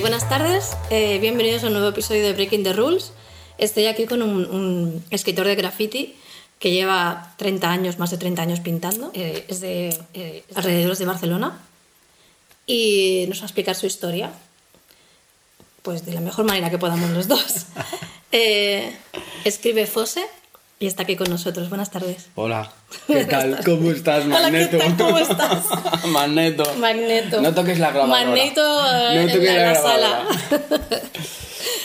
buenas tardes, eh, bienvenidos a un nuevo episodio de Breaking the Rules. Estoy aquí con un, un escritor de graffiti que lleva 30 años, más de 30 años pintando. Eh, es de eh, alrededores de Barcelona y nos va a explicar su historia, pues de la mejor manera que podamos los dos. Eh, escribe Fose y está aquí con nosotros. Buenas tardes. Hola, ¿qué tal? ¿Cómo estás, Hola, ¿qué Magneto? tal? ¿Cómo estás? Magneto. Magneto. No toques la grabadora. Magneto eh, No toques en la, la sala.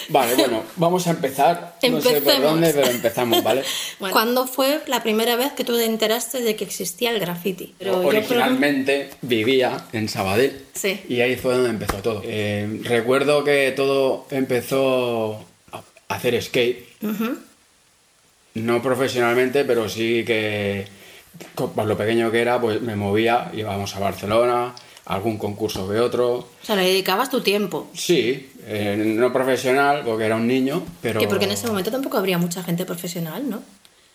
Vale, bueno, vamos a empezar. No sé por Empecemos. dónde, pero empezamos, ¿vale? ¿Cuándo fue la primera vez que tú te enteraste de que existía el graffiti? Pero yo Originalmente vivía en Sabadell. Sí. Y ahí fue donde empezó todo. Eh, recuerdo que todo empezó a hacer skate. No profesionalmente, pero sí que por lo pequeño que era, pues me movía, íbamos a Barcelona, a algún concurso que otro. O sea, le dedicabas tu tiempo. Sí, eh, no profesional, porque era un niño, pero... Que porque en ese momento tampoco habría mucha gente profesional, ¿no?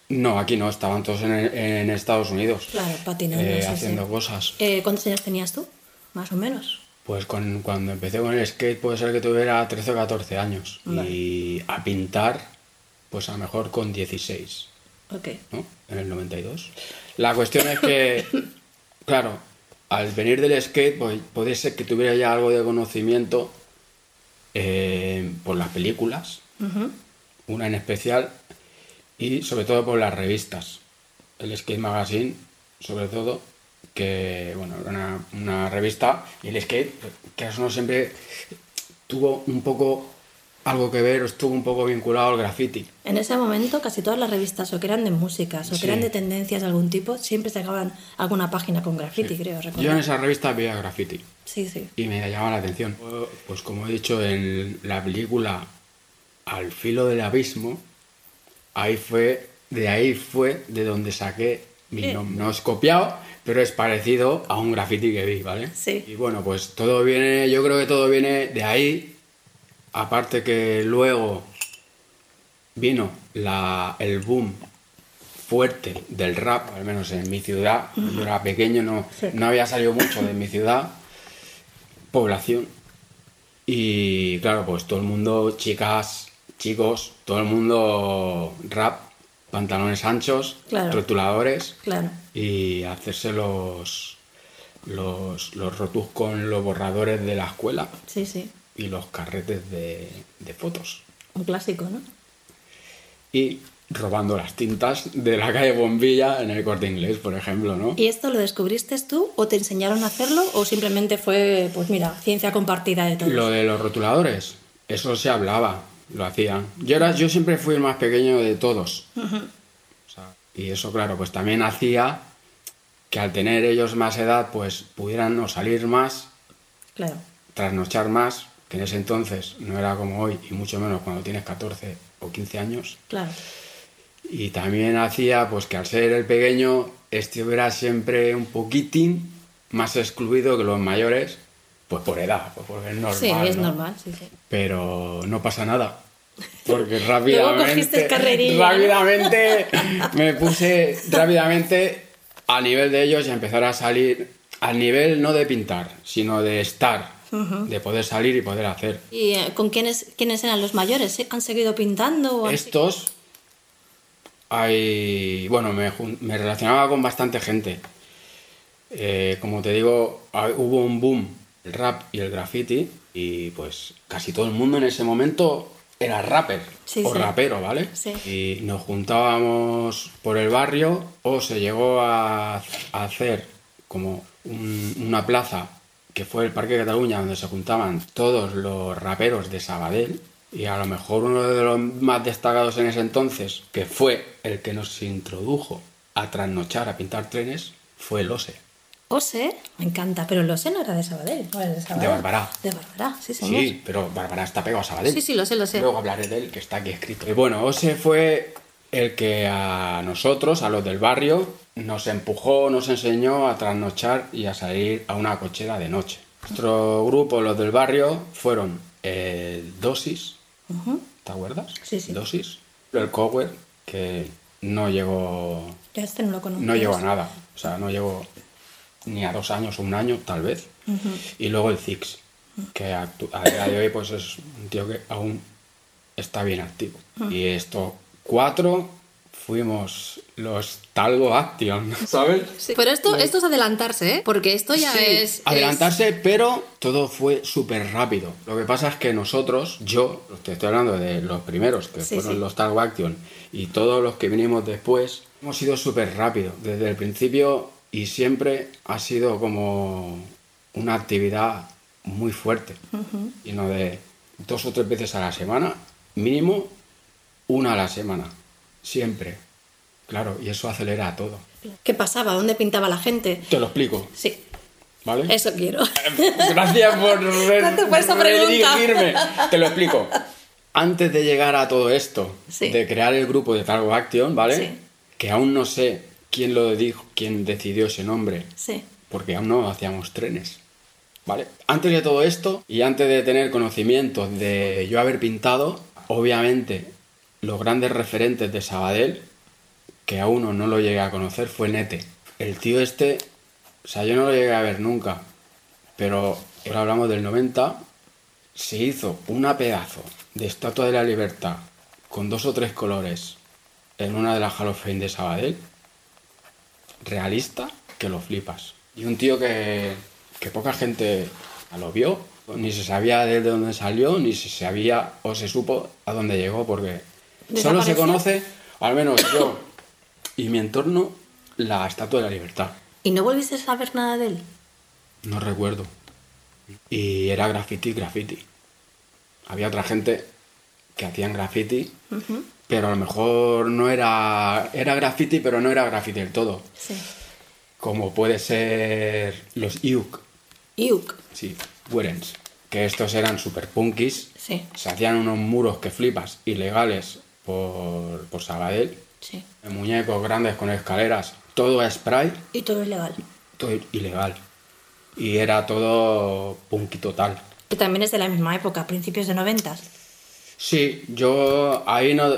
No, aquí no, estaban todos en, en Estados Unidos. Claro, patinando. eh, haciendo cosas. Eh, ¿Cuántos años tenías tú? Más o menos. Pues con- cuando empecé con el skate puede ser que tuviera 13 o 14 años. Y a pintar, pues a lo mejor con 16, Ok. ¿no? En el 92. La cuestión es que, claro, al venir del skate, pues puede ser que tuviera ya algo de conocimiento eh, por las películas, una en especial, y sobre todo por las revistas. El Skate Magazine, sobre todo, que bueno, era una, una revista, y el skate, que eso no siempre tuvo un poco algo que ver, o estuvo un poco vinculado al graffiti. En ese momento casi todas las revistas o que eran de músicas o que eran de tendencias de algún tipo siempre sacaban alguna página con graffiti, creo recordar. Yo en esa revista veía graffiti Sí, sí. y me llamaba la atención. Pues como he dicho en la película Al filo del abismo, ahí fue, de ahí fue de donde saqué mi nombre. No es copiado, pero es parecido a un graffiti que vi, ¿vale? Sí. Y bueno, pues todo viene, yo creo que todo viene de ahí. Aparte que luego vino la, el boom fuerte del rap, al menos en mi ciudad. Yo era pequeño, no, había salido mucho de mi ciudad. Población. Y claro, pues todo el mundo, chicas, chicos, todo el mundo rap, pantalones anchos, Claro. rotuladores Claro. y hacerse los, los, los rotus con los borradores de la escuela Sí, sí. Y los carretes de, de fotos. Un clásico, ¿no? Y robando las tintas de la calle Bombilla en el corte inglés, por ejemplo, ¿no? ¿Y esto lo descubriste tú o te enseñaron a hacerlo o simplemente fue, pues mira, ciencia compartida de todos? Lo de los rotuladores, eso se hablaba, lo hacían. Yo, era, yo siempre fui el más pequeño de todos. O sea, y eso, claro, pues también hacía que al tener ellos más edad, pues pudieran o salir más, Claro. trasnochar más, que en ese entonces no era como hoy, y mucho menos cuando tienes 14 o 15 años. Claro. Y también hacía pues que al ser el pequeño estuviera siempre un poquitín más excluido que los mayores, pues por edad, pues porque es normal. sí, es ¿no? normal, sí, sí. Pero no pasa nada. Porque rápidamente, ¿no? rápidamente me puse rápidamente a nivel de ellos y a empezar a salir al nivel no de pintar, sino de estar, de poder salir y poder hacer. ¿Y eh, con quiénes, quiénes eran los mayores? ¿Han seguido pintando? O han- Estos hay. Bueno, me, relacionaba con bastante gente. Eh, como te digo, ha- hubo un boom el rap y el graffiti. Y pues casi todo el mundo en ese momento era rapper Sí, o sí. rapero, ¿vale? Sí. Y nos juntábamos por el barrio o se llegó a, a hacer como un- una plaza que fue el Parque de Cataluña donde se juntaban todos los raperos de Sabadell Y a lo mejor uno de los más destacados en ese entonces, que fue el que nos introdujo a trasnochar, a pintar trenes, fue el OSE. Ose, me encanta, pero el Ose no era de Sabadell, no era de Sabadell. De Barbará. De Barbará, sí, señor. Sí, pero Bárbara está pegado a Sabadell. Sí, sí, lo sé, lo sé. Luego hablaré de él, que está aquí escrito. Y bueno, Ose fue el que a nosotros, a los del barrio, nos empujó, nos enseñó a trasnochar y a salir a una cochera de noche. Nuestro grupo, los del barrio, fueron el Dosis. ¿te acuerdas? Sí, sí. Dosis. El Cower, que no llegó, Ya este no lo conozco. no llegó a nada. O sea, no llegó ni a dos años, un año, tal vez. Y luego el Zix, que a día de hoy pues es un tío que aún está bien activo. Y estos cuatro fuimos los Talgo Action, ¿sabes? Sí. Pero esto, esto es adelantarse, ¿eh? Porque esto ya Sí, es... adelantarse, pero todo fue súper rápido. Lo que pasa es que nosotros, yo, te estoy hablando de los primeros, que Sí, fueron sí. los Talgo Action, y todos los que vinimos después, hemos ido súper rápido. Desde el principio y siempre ha sido como una actividad muy fuerte. Y no de dos o tres veces a la semana, mínimo una a la semana. Siempre. Claro, y eso acelera todo. ¿Qué pasaba? ¿Dónde pintaba la gente? Te lo explico, Sí, ¿vale? eso quiero. Gracias por, redirigirme. Te lo explico. Antes de llegar a todo esto, Sí. de crear el grupo de Talgo Action, ¿vale? Sí. Que aún no sé quién lo dijo, quién decidió ese nombre, Sí. porque aún no hacíamos trenes. ¿Vale? Antes de todo esto y antes de tener conocimiento de yo haber pintado, obviamente los grandes referentes de Sabadell, que a uno no lo llegué a conocer, fue Nete. El tío este, o sea, yo no lo llegué a ver nunca, pero ahora hablamos del 90, se hizo una pedazo de Estatua de la Libertad con dos o tres colores en una de las Hall of Fame de Sabadell, realista, que lo flipas. Y un tío que, que poca gente lo vio, ni se sabía de dónde salió, ni se sabía o se supo a dónde llegó, porque solo se conoce, al menos yo y mi entorno, la Estatua de la Libertad. ¿Y no volviste a saber nada de él? No recuerdo. Y era graffiti, graffiti. Había otra gente que hacían graffiti, pero a lo mejor no era. Era graffiti, pero no era graffiti del todo. Sí. Como puede ser los Iuk, Iuk. sí, Werens. Que estos eran super punkis. Sí. Se hacían unos muros que flipas, ilegales por, por Sabadell. Sí. Muñecos grandes con escaleras, todo a spray. Y todo es legal. todo ilegal. Y era todo punky total. Que también es de la misma época, principios de noventas. Sí, yo ahí no.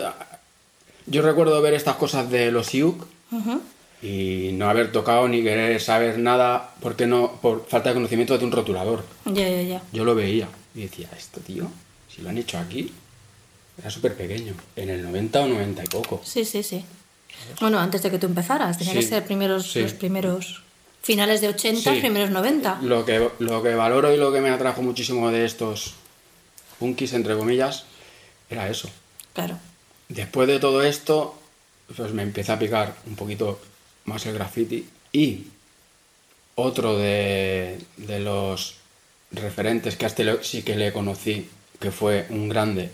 Yo recuerdo ver estas cosas de los IUC Ujú. y no haber tocado ni querer saber nada porque no por falta de conocimiento de un rotulador. Ya, ya, ya. Yo lo veía y decía, esto tío, si lo han hecho aquí, era súper pequeño, en el 90 o 90 y poco. Sí, sí, sí. Bueno, antes de que tú empezaras, tenía que ser primeros, sí. los primeros finales de 80, Sí. primeros 90. Lo que, lo que valoro y lo que me atrajo muchísimo de estos punkis, entre comillas, era eso. Claro. Después de todo esto, pues me empieza a picar un poquito más el graffiti y otro de, de los referentes que a este sí que le conocí, que fue un grande,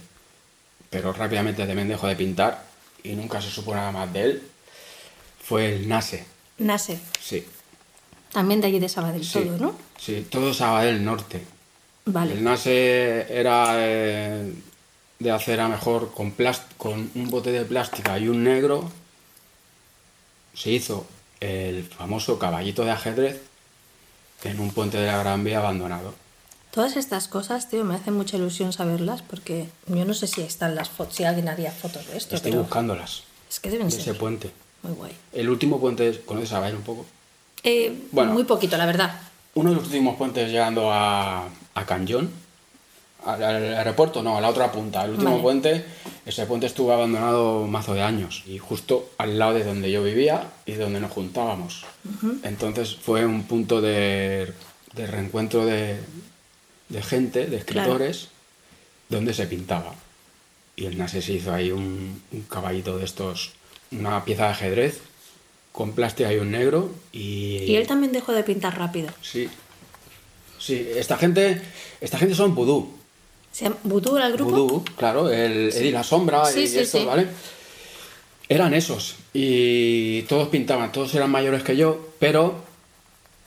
pero rápidamente también dejó de pintar y nunca se supo nada más de él, fue el Nase. Nase. Sí, También de allí de Sabadell, sí, todo, ¿no? sí, todo Sabadell Norte. Vale. El Nase era eh, de hacer a mejor con, con un bote de plástica y un negro. Se hizo el famoso caballito de ajedrez en un puente de la Gran Vía abandonado. Todas estas cosas, tío, me hacen mucha ilusión saberlas porque yo no sé si están las fotos, si alguien haría fotos de esto, Estoy pero buscándolas es que deben de ese ser puente. muy guay. El último puente, ¿conoces a Bail un poco? Eh, Bueno. Muy poquito, la verdad. Uno de los últimos puentes llegando a, a Cañón, al, al aeropuerto, no, a la otra punta. El último Vale. puente, ese puente estuvo abandonado mazo de años y justo al lado de donde yo vivía y donde nos juntábamos. Entonces fue un punto de, de reencuentro de, de gente, de escritores, donde se pintaba. Y el Nase se hizo ahí un, un caballito de estos, una pieza de ajedrez con plástica y un negro y, Y él también dejó de pintar rápido. Sí. Sí, esta gente, esta gente son vudú. ¿Se llama Voodoo era el grupo? Claro, el Eddie la Sombra Sí, y sí, estos. ¿vale? Eran esos. Y todos pintaban, todos eran mayores que yo, pero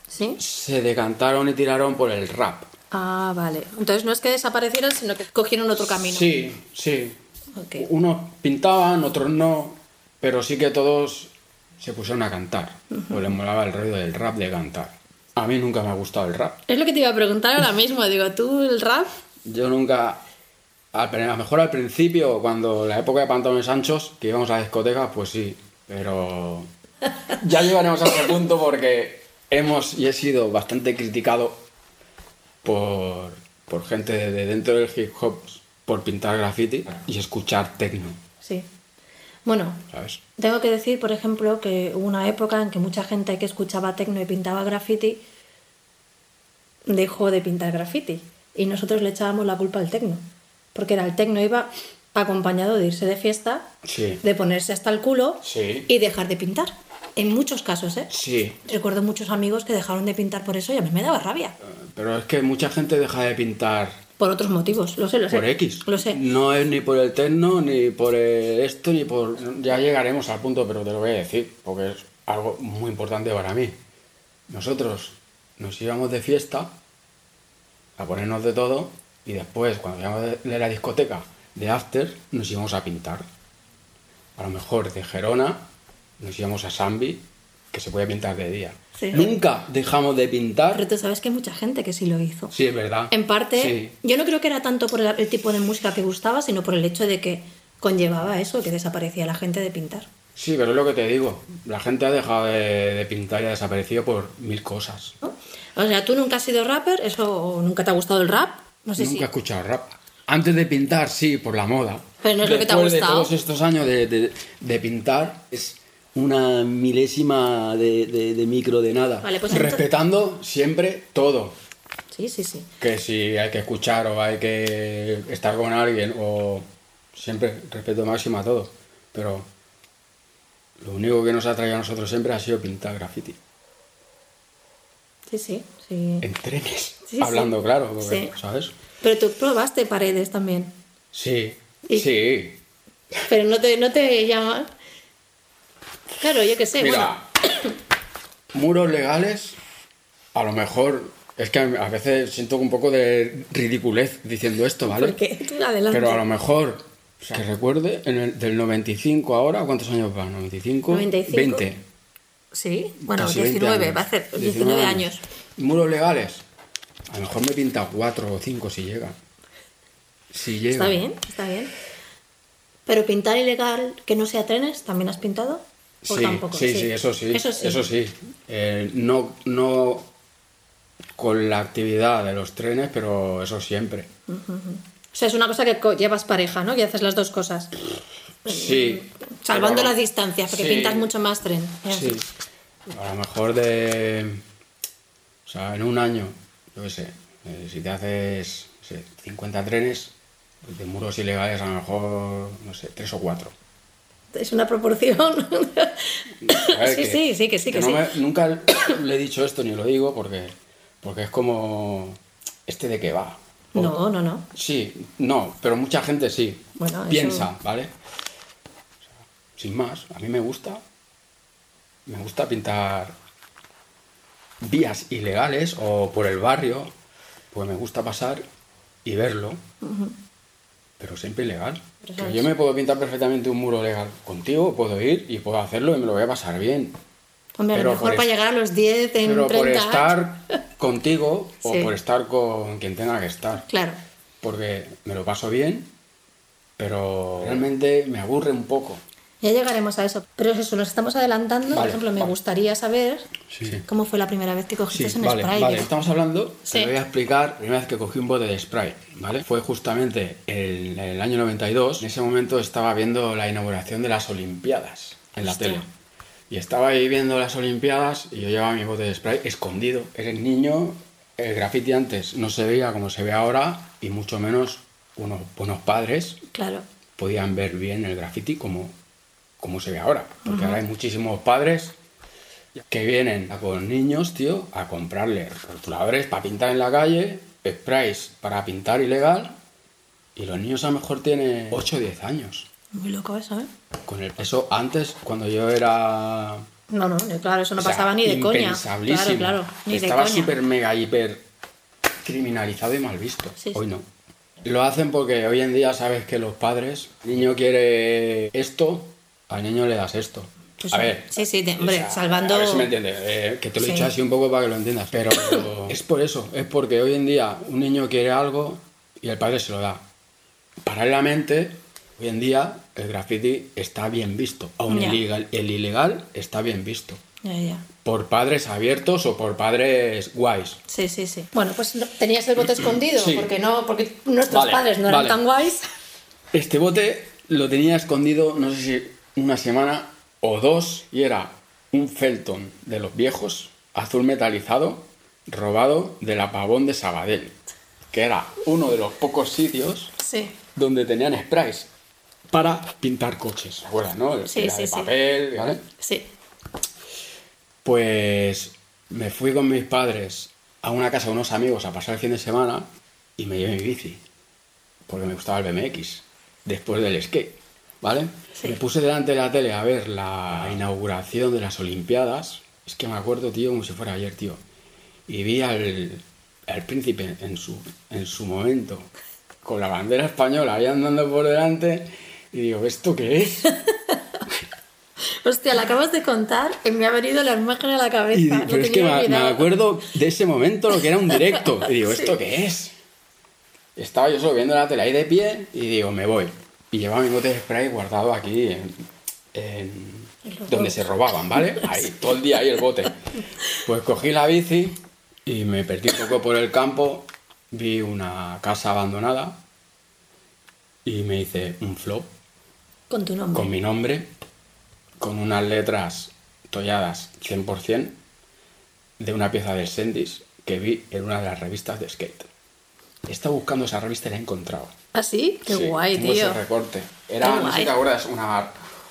Sí. se decantaron y tiraron por el rap. Ah, vale. Entonces no es que desaparecieran, sino que cogieron otro camino. Sí, sí. Ok. Unos pintaban, otros no, pero sí que todos se pusieron a cantar. Pues les molaba el rollo del rap de cantar. A mí nunca me ha gustado el rap. Es lo que te iba a preguntar ahora mismo. Digo, ¿tú el rap? Yo nunca, al- a lo mejor al principio, cuando la época de pantalones anchos, que íbamos a la discoteca, pues sí, pero ya llegaremos a ese punto porque hemos y he sido bastante criticado por, por gente de, de dentro del hip hop por pintar graffiti y escuchar techno, Sí. Bueno, ¿sabes? tengo que decir, por ejemplo, que hubo una época en que mucha gente que escuchaba tecno y pintaba graffiti dejó de pintar graffiti. Y nosotros le echábamos la culpa al tecno. Porque era el tecno iba acompañado de irse de fiesta, Sí. de ponerse hasta el culo Sí. y dejar de pintar. En muchos casos, ¿eh? Sí, Recuerdo muchos amigos que dejaron de pintar por eso y a mí me daba rabia. pero es que mucha gente deja de pintar Por otros motivos, lo sé, lo sé. por X. Lo sé. No es ni por el techno, ni por el esto, ni por... Ya llegaremos al punto, pero te lo voy a decir, porque es algo muy importante para mí. Nosotros nos íbamos de fiesta a ponernos de todo y después, cuando íbamos de la discoteca, de after, nos íbamos a pintar. A lo mejor de Gerona nos íbamos a Sambi, que se puede pintar de día. Sí. Nunca dejamos de Pero pintar. tú sabes que hay mucha gente que sí lo hizo. Sí, es verdad. En parte, Sí. yo no creo que era tanto por el, el tipo de música que gustaba, sino por el hecho de que conllevaba eso, que desaparecía la gente de pintar. Sí, pero es lo que te digo. La gente ha dejado de, de pintar y ha desaparecido por mil cosas. ¿no? O sea, tú nunca has sido rapper, eso o nunca te ha gustado el rap, no sé Nunca he escuchado rap. Antes de pintar, sí, por la moda. Pero no es lo que te ha Después gustado. de todos estos años de, de- de pintar, es una milésima de, de- de micro de nada. Vale, pues entonces- Respetando siempre todo. Sí, sí, sí. Que si hay que escuchar o hay que estar con alguien o siempre respeto máximo a todo. Pero lo único que nos ha traído a nosotros siempre ha sido pintar graffiti. Sí, sí, sí. En trenes. Sí, sí. hablando claro, porque, Sí. ¿sabes? Pero tú probaste paredes también. Sí, Y- sí. Pero no te, no te llama. Claro, yo qué sé, Mira, muros legales, a lo mejor, es que a veces siento un poco de ridiculez diciendo esto, bueno. ¿vale? Porque tú adelante. Pero a lo mejor, o sea, que recuerde, en el, del 95 ahora, ¿cuántos años van? ¿95? 95. 20. Sí, bueno, casi 20 19, años. va a hacer 19 años. Muros legales, a lo mejor me pinta 4 o 5 si llegan. Si llega. Está bien, está bien. Pero pintar ilegal que no sea trenes, ¿también has pintado? ¿O Sí, tampoco? sí, sí, eso sí. Eso sí. Eso sí. Eh, no, no con la actividad de los trenes, pero eso siempre. O sea, es una cosa que llevas pareja, ¿no? Que haces las dos cosas. Sí. Salvando pero- las distancias, porque sí, pintas mucho más tren. Sí. A lo mejor de. O sea, en un año, yo qué sé, eh, si te haces no sé, 50 trenes, pues de muros ilegales a lo mejor, no sé, 3 o 4. Es una proporción. sí, sí, sí, que sí, que, no sí. me- nunca le he dicho esto ni lo digo porque, porque es como. ¿Este de qué va? No, no, no. Sí, no, pero mucha gente sí. Bueno, eso- Piensa, ¿vale? O sea, sin más, a mí me gusta. Me gusta pintar vías ilegales o por el barrio, pues me gusta pasar y verlo, pero siempre ilegal. Pero Que yo me puedo pintar perfectamente un muro legal contigo, puedo ir y puedo hacerlo y me lo voy a pasar bien. Hombre, a Pero lo mejor para llegar a los 10 en Pero 30 por estar contigo o Sí. por estar con quien tenga que estar Claro. porque me lo paso bien, pero realmente me aburre un poco. Ya llegaremos a eso. Pero es eso, nos estamos adelantando. Por Vale, ejemplo, me vale. gustaría saber Sí. cómo fue la primera vez que cogiste Sí, un vale, spray. vale. Estamos hablando, Sí. te voy a explicar, la primera vez que cogí un bote de spray, ¿vale? Fue justamente en el año 92. En ese momento estaba viendo la inauguración de las Olimpiadas en la Hostia. tele. Y estaba ahí viendo las Olimpiadas y yo llevaba mi bote de spray escondido. Eres niño, el graffiti antes no se veía como se ve ahora y mucho menos unos buenos padres Claro. podían ver bien el graffiti como, como se ve ahora. Porque ahora hay muchísimos padres que vienen con niños, tío, a comprarle rotuladores para pintar en la calle, sprays para pintar ilegal Y los niños a lo mejor tienen 8 o 10 años. Muy loco eso, ¿eh? Con el, eso antes, cuando yo era No, no, claro, eso no O sea, pasaba ni de coña. Claro, claro, ni Estaba súper mega hiper criminalizado y mal visto. Sí, Hoy sí. no. Lo hacen porque hoy en día sabes que los padres, el niño quiere esto, al niño le das esto. Pues a sí. ver. Sí, sí, te- hombre, o sea, salvando- A ver si me entiendes. eh, que te lo he Sí. dicho así un poco para que lo entiendas. Pero es por eso. Es porque hoy en día un niño quiere algo y el padre se lo da. Paralelamente, hoy en día el graffiti está bien visto. Aún el ilegal, el ilegal está bien visto Ya, ya. por padres abiertos o por padres guays. Sí, sí, sí. Bueno, pues tenías el bote escondido, Sí. porque no, porque nuestros Vale, padres no eran vale. tan guays. Este bote lo tenía escondido, no sé si una semana o dos, y era un Felton de los viejos, azul metalizado, robado del apagón de Sabadell, que era uno de los pocos sitios Sí. donde tenían sprays para pintar coches, ¿te acuerdas, no? El Sí, era sí, de sí. papel, ¿vale? Sí. Pues me fui con mis padres a una casa de unos amigos a pasar el fin de semana y me llevé mi bici, porque me gustaba el BMX, después del skate, ¿vale? Sí. Me puse delante de la tele a ver la inauguración de las Olimpiadas, es que me acuerdo, tío, como si fuera ayer, tío, y vi al, al príncipe en su, en su momento, con la bandera española ahí andando por delante, y digo, ¿esto qué es? Hostia, la acabas de contar y me ha venido la imagen a la cabeza. Y, Lo pero es que me, acuerdo de ese momento, lo que era un directo. Y digo, ¿esto qué es? Estaba yo solo viendo la tele ahí de pie y digo, me voy. Y llevaba mi bote de spray guardado aquí en, en- donde se robaban, ¿vale? Ahí, todo el día ahí el bote. Pues cogí la bici y me perdí un poco por el campo. Vi una casa abandonada y me hice un flop Con tu nombre. con mi nombre, con unas letras tolladas 100% de una pieza del Sendis que vi en una de las revistas de skate. He estado buscando esa revista y la he encontrado. ¿Ah, sí? Qué Sí, guay, tío. ese recorte. Era, Qué no sé si te acuerdas, una,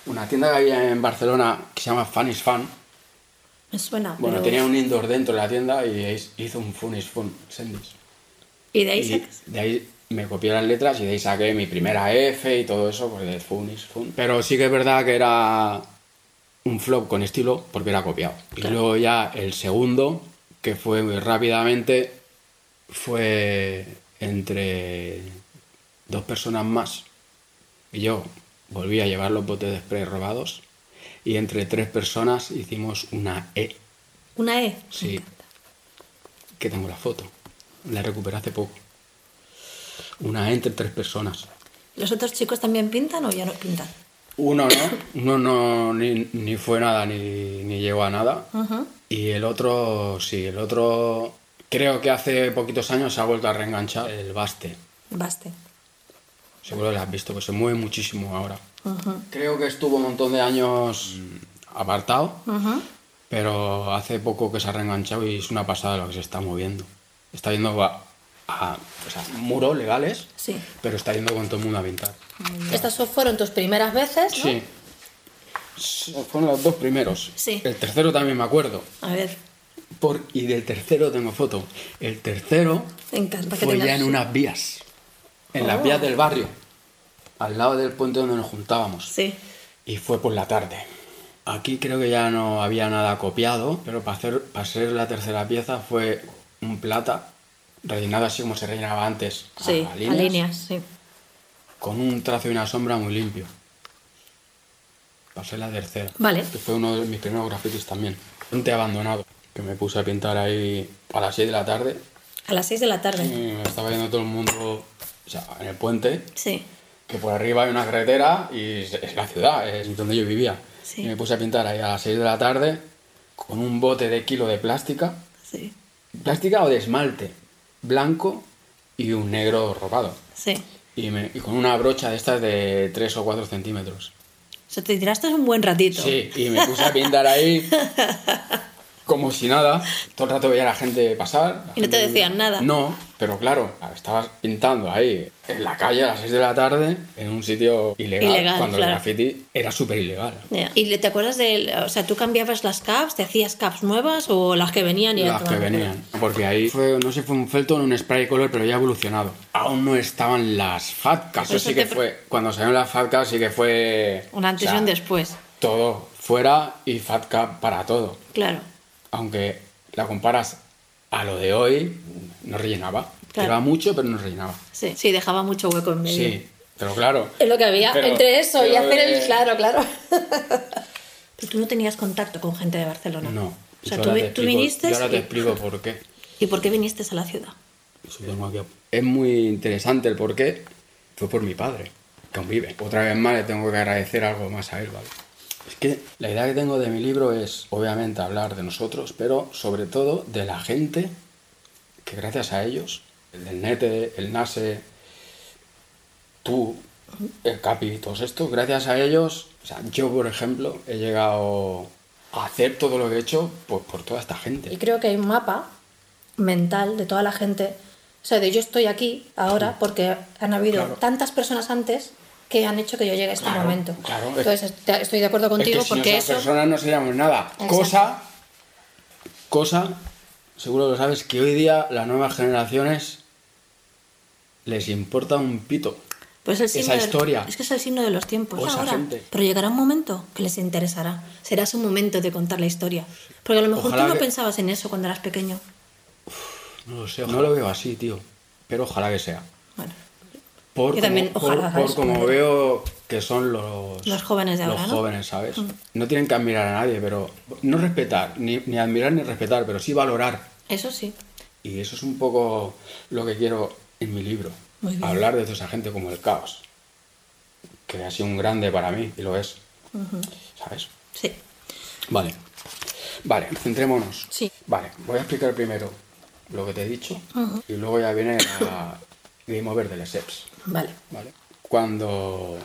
una tienda que había en Barcelona que se llama Fun is Fun. Me suena. Bueno, pero- tenía un indoor dentro de la tienda y hizo un Fun is Fun Sendis. ¿Y de ahí sacas? de ahí me copié las letras y de ahí saqué mi primera F y todo eso, pues de fun is fun. Pero sí que es verdad que era un flop con estilo porque era copiado. Y luego ya el segundo, que fue muy rápidamente, fue entre dos personas más. Y yo volví a llevar los botes de spray robados. Y entre tres personas hicimos una E. ¿Una E? Sí. Que tengo la foto. La recuperé hace poco. Una E entre tres personas. ¿Los otros chicos también pintan o ya no pintan? Uno no, uno no ni, ni fue nada ni, ni llegó a nada. Y el otro, sí, el otro creo que hace poquitos años se ha vuelto a reenganchar el Baste. Baste. Seguro que lo has visto, que se mueve muchísimo ahora. Creo que estuvo un montón de años apartado, pero hace poco que se ha reenganchado y es una pasada lo que se está moviendo. Está yendo a, a- o sea, muros legales, Sí. pero está yendo con todo el mundo a pintar. Estas fueron tus primeras veces, ¿no? Sí. Fueron los dos primeros. Sí. El tercero también me acuerdo. A ver, Por, y del tercero tengo foto. El tercero me encanta que fue tengas... ya en unas vías. En las Oh. vías del barrio. Al lado del puente donde nos juntábamos. Sí. Y fue por la tarde. Aquí creo que ya no había nada copiado, pero para hacer, para ser la tercera pieza fue un plata, rellenado así como se rellenaba antes, Sí, a líneas, sí. con un trazo y una sombra muy limpio. Pasé la tercera. Vale. Que fue uno de mis primeros grafitis también. Un té abandonado. Que me puse a pintar ahí a las 6 de la tarde. A las 6 de la tarde. Y me estaba yendo todo el mundo o sea, en el puente. Sí. Que por arriba hay una carretera y es la ciudad, es donde yo vivía. Sí. Y me puse a pintar ahí a las 6 de la tarde con un bote de kilo de plástica. Sí. Plástica o de esmalte. Blanco y un negro robado. Sí. Y, me- y con una brocha de estas de 3 o 4 centímetros. O sea, te tiraste un buen ratito. Sí, y me puse a pintar ahí como si nada. Todo el rato veía a la gente pasar. la Y no te gente- decían nada. No, pero claro, estabas pintando ahí en la calle a las 6 de la tarde en un sitio ilegal, Ilegal, cuando claro. el graffiti era súper ilegal. Ya. ¿Y te acuerdas de, o sea, tú cambiabas las caps, te hacías caps nuevas o las que venían y Las que venían. Porque ahí fue, no sé, fue un Felton, un spray color, pero ya evolucionado. Aún no estaban las fatcas. Por Eso sí eso que te pre- fue, cuando salieron las fatcas sí que fue... Un antes o sea, y un después, Todo fuera y fatka para todo. claro. Aunque la comparas a lo de hoy, no rellenaba. Claro. Llevaba mucho, pero no rellenaba. Sí, sí, dejaba mucho hueco en medio. Sí, pero claro. Es lo que había Pero- entre eso y hacer el... eh, Claro, claro. Pero tú no tenías contacto con gente de Barcelona. No. O sea, tú, te tú explico- viniste... Yo ahora te y- explico por qué. ¿Y por qué viniste a la ciudad? Eso tengo aquí. Es muy interesante el por qué. Fue por mi padre, que aún vive. Otra vez más le tengo que agradecer algo más a él, ¿vale? Es que la idea que tengo de mi libro es, obviamente, hablar de nosotros, pero sobre todo de la gente que gracias a ellos, el del Nete, el Nase, tú, el Capi, todos estos, gracias a ellos, o sea, yo, por ejemplo, he llegado a hacer todo lo que he hecho por, por toda esta gente. Y creo que hay un mapa mental de toda la gente. O sea, de yo estoy aquí ahora porque han habido Claro. tantas personas antes que han hecho que yo llegue a este Claro, momento. claro. Entonces, te- estoy de acuerdo contigo es que porque esas eso... personas no seríamos nada. Exacto. Cosa, cosa, seguro lo sabes, que hoy día las nuevas generaciones les importa un pito. Pues el esa signo del- historia. es que es el signo de los tiempos O esa ahora. gente. Pero llegará un momento que les interesará. Será su momento de contar la historia. Porque a lo mejor Ojalá tú no que- pensabas en eso cuando eras pequeño. No lo sé, no lo veo así, tío. Pero ojalá que sea. Bueno, Por, Yo también, como, ojalá, por- ¿sabes? por como Como- veo que son los, Los jóvenes de los ahora. Mm. jóvenes, ¿sabes? No tienen que admirar a nadie, pero no respetar, ni, ni admirar ni respetar, pero sí valorar. eso sí. Y eso es un poco lo que quiero en mi libro. Hablar de toda esa gente como el caos. Que ha sido un grande para mí, y lo es. ¿Sabes? Sí. Vale. Vale, centrémonos. Sí. Vale, voy a explicar primero lo que te he dicho y luego ya viene la Game Over de Les Eps. Vale. ¿vale? Cuando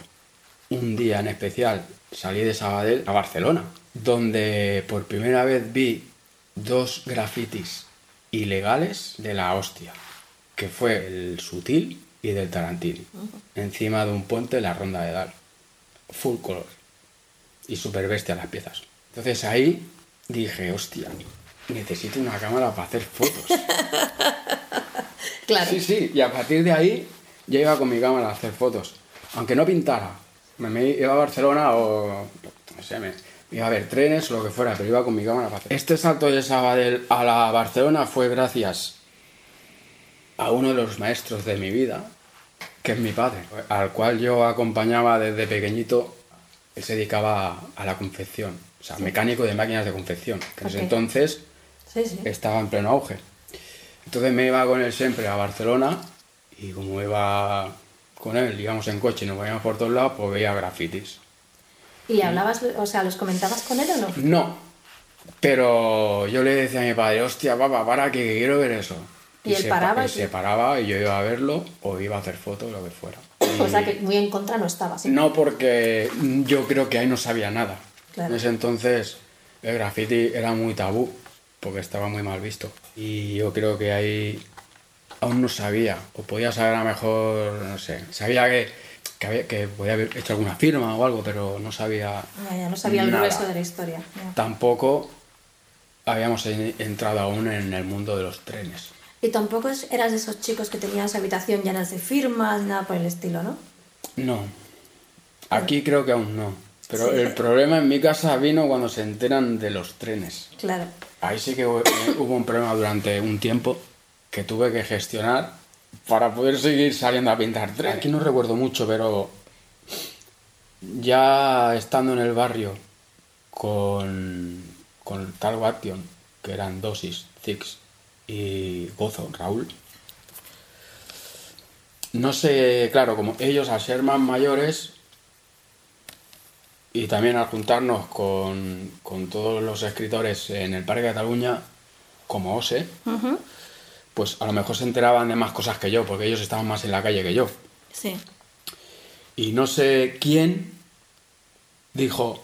un día en especial salí de Sabadell a Barcelona, donde por primera vez vi dos grafitis ilegales de la hostia, que fue el Sutil y del Tarantini, encima de un puente en la Ronda de Dal. Full color. Y super bestia las piezas. Entonces ahí dije, hostia, necesito una cámara para hacer fotos. Claro. Sí, sí, y a partir de ahí ya iba con mi cámara a hacer fotos. Aunque no pintara. Me, iba a Barcelona o. No sé, me, iba a ver trenes o lo que fuera, pero iba con mi cámara para hacer. Este salto de Sabadell a la Barcelona fue gracias a uno de los maestros de mi vida, que es mi padre, al cual yo acompañaba desde pequeñito. Él se dedicaba a, la confección, o sea, mecánico de máquinas de confección. Que en ese entonces Sí, sí. estaba en pleno auge. Entonces me iba con él siempre a Barcelona y como iba con él, íbamos en coche y nos veíamos por todos lados, pues veía grafitis. ¿Y hablabas, o sea, los comentabas con él o no? No, pero yo le decía a mi padre, hostia, papá, para que quiero ver eso. ¿Y él se, paraba pa- y se paraba y yo iba a verlo o iba a hacer fotos, lo que fuera. O sea, que muy en contra no estabas. ¿sí? No porque yo creo que ahí no sabía nada. Claro. En ese entonces el graffiti era muy tabú porque estaba muy mal visto. Y yo creo que ahí aún no sabía, o podía saber a lo mejor, no sé, sabía que, que, había- que podía haber hecho alguna firma o algo, pero no sabía. Ya no sabía el nada. grueso de la historia. ya. Tampoco habíamos en- entrado aún en el mundo de los trenes. Y tampoco eras de esos chicos que tenían su habitación llenas de firmas, nada por el estilo, ¿no? No. Aquí creo que aún no. Pero el problema en mi casa vino cuando se enteran de los trenes. Claro. Ahí sí que hu- hubo un problema durante un tiempo que tuve que gestionar para poder seguir saliendo a pintar trenes. Aquí no recuerdo mucho, pero ya estando en el barrio con, con tal Action, que eran Dosis, Zix y Gozo, Raúl, no sé, claro, como ellos al ser más mayores y también al juntarnos con, con todos los escritores en el Parque de Cataluña, como OSE, pues a lo mejor se enteraban de más cosas que yo, porque ellos estaban más en la calle que yo. Sí. Y no sé quién dijo,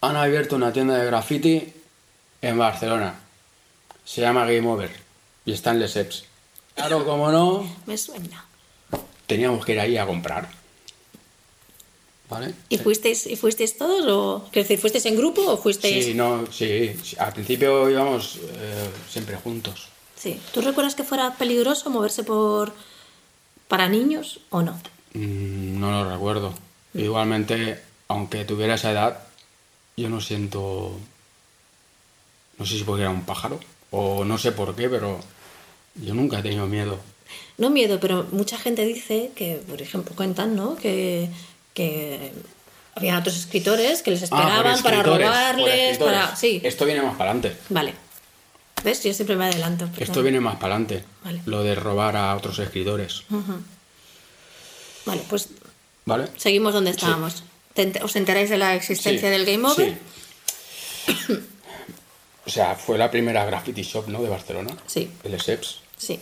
han abierto una tienda de graffiti en Barcelona. Se llama Game Over y está en Les Eps. Claro, como no, Me suena. teníamos que ir ahí a comprar. ¿Vale? ¿Y fuisteis, ¿Y fuisteis todos? O, decir, ¿fuisteis en grupo o fuisteis.? Sí, no, sí, sí. Al principio íbamos eh, siempre juntos. Sí. ¿Tú recuerdas que fuera peligroso moverse por. para niños o no? Mm, No lo recuerdo. Igualmente, aunque tuviera esa edad, yo no siento. No sé si porque era un pájaro o no sé por qué, pero yo nunca he tenido miedo. No miedo, pero mucha gente dice que, por ejemplo, cuentan, ¿no? Que, que había otros escritores que les Ah, esperaban para robarles, para. Sí. Esto viene más para adelante. Vale. ¿Ves? Yo siempre me adelanto. perdón. Esto viene más para adelante. Vale. Lo de robar a otros escritores. Vale, pues ¿Vale? seguimos donde estábamos. ¿Te ent- ¿Os enteráis de la existencia Sí, del Game Over? sí. o sea, fue la primera graffiti shop, ¿no? De Barcelona. Sí. El SEPS. Sí.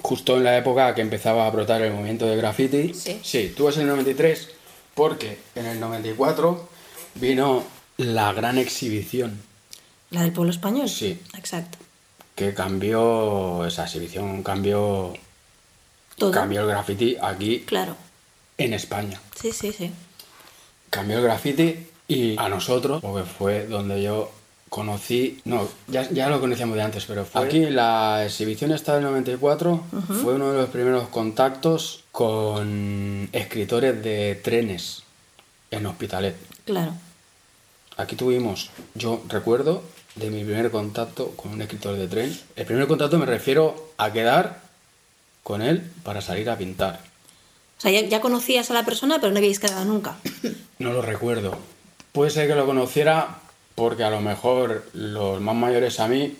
Justo en la época que empezaba a brotar el movimiento de graffiti. Sí. Sí, tú ves el 93 porque en el 94 vino la gran exhibición ¿La del pueblo español? Sí. Exacto. que cambió, esa exhibición cambió, Todo. cambió el graffiti aquí Claro. en España. Sí, sí, sí. cambió el graffiti y a nosotros, porque fue donde yo conocí, no, ya, ya lo conocíamos de antes, pero fue aquí la exhibición esta del 94 fue uno de los primeros contactos con escritores de trenes en Hospitalet. Claro. Aquí tuvimos, yo recuerdo de mi primer contacto con un escritor de tren. El primer contacto me refiero a quedar con él para salir a pintar. O sea, ya, ya conocías a la persona, pero no habíais quedado nunca. No lo recuerdo. Puede ser que lo conociera porque a lo mejor los más mayores a mí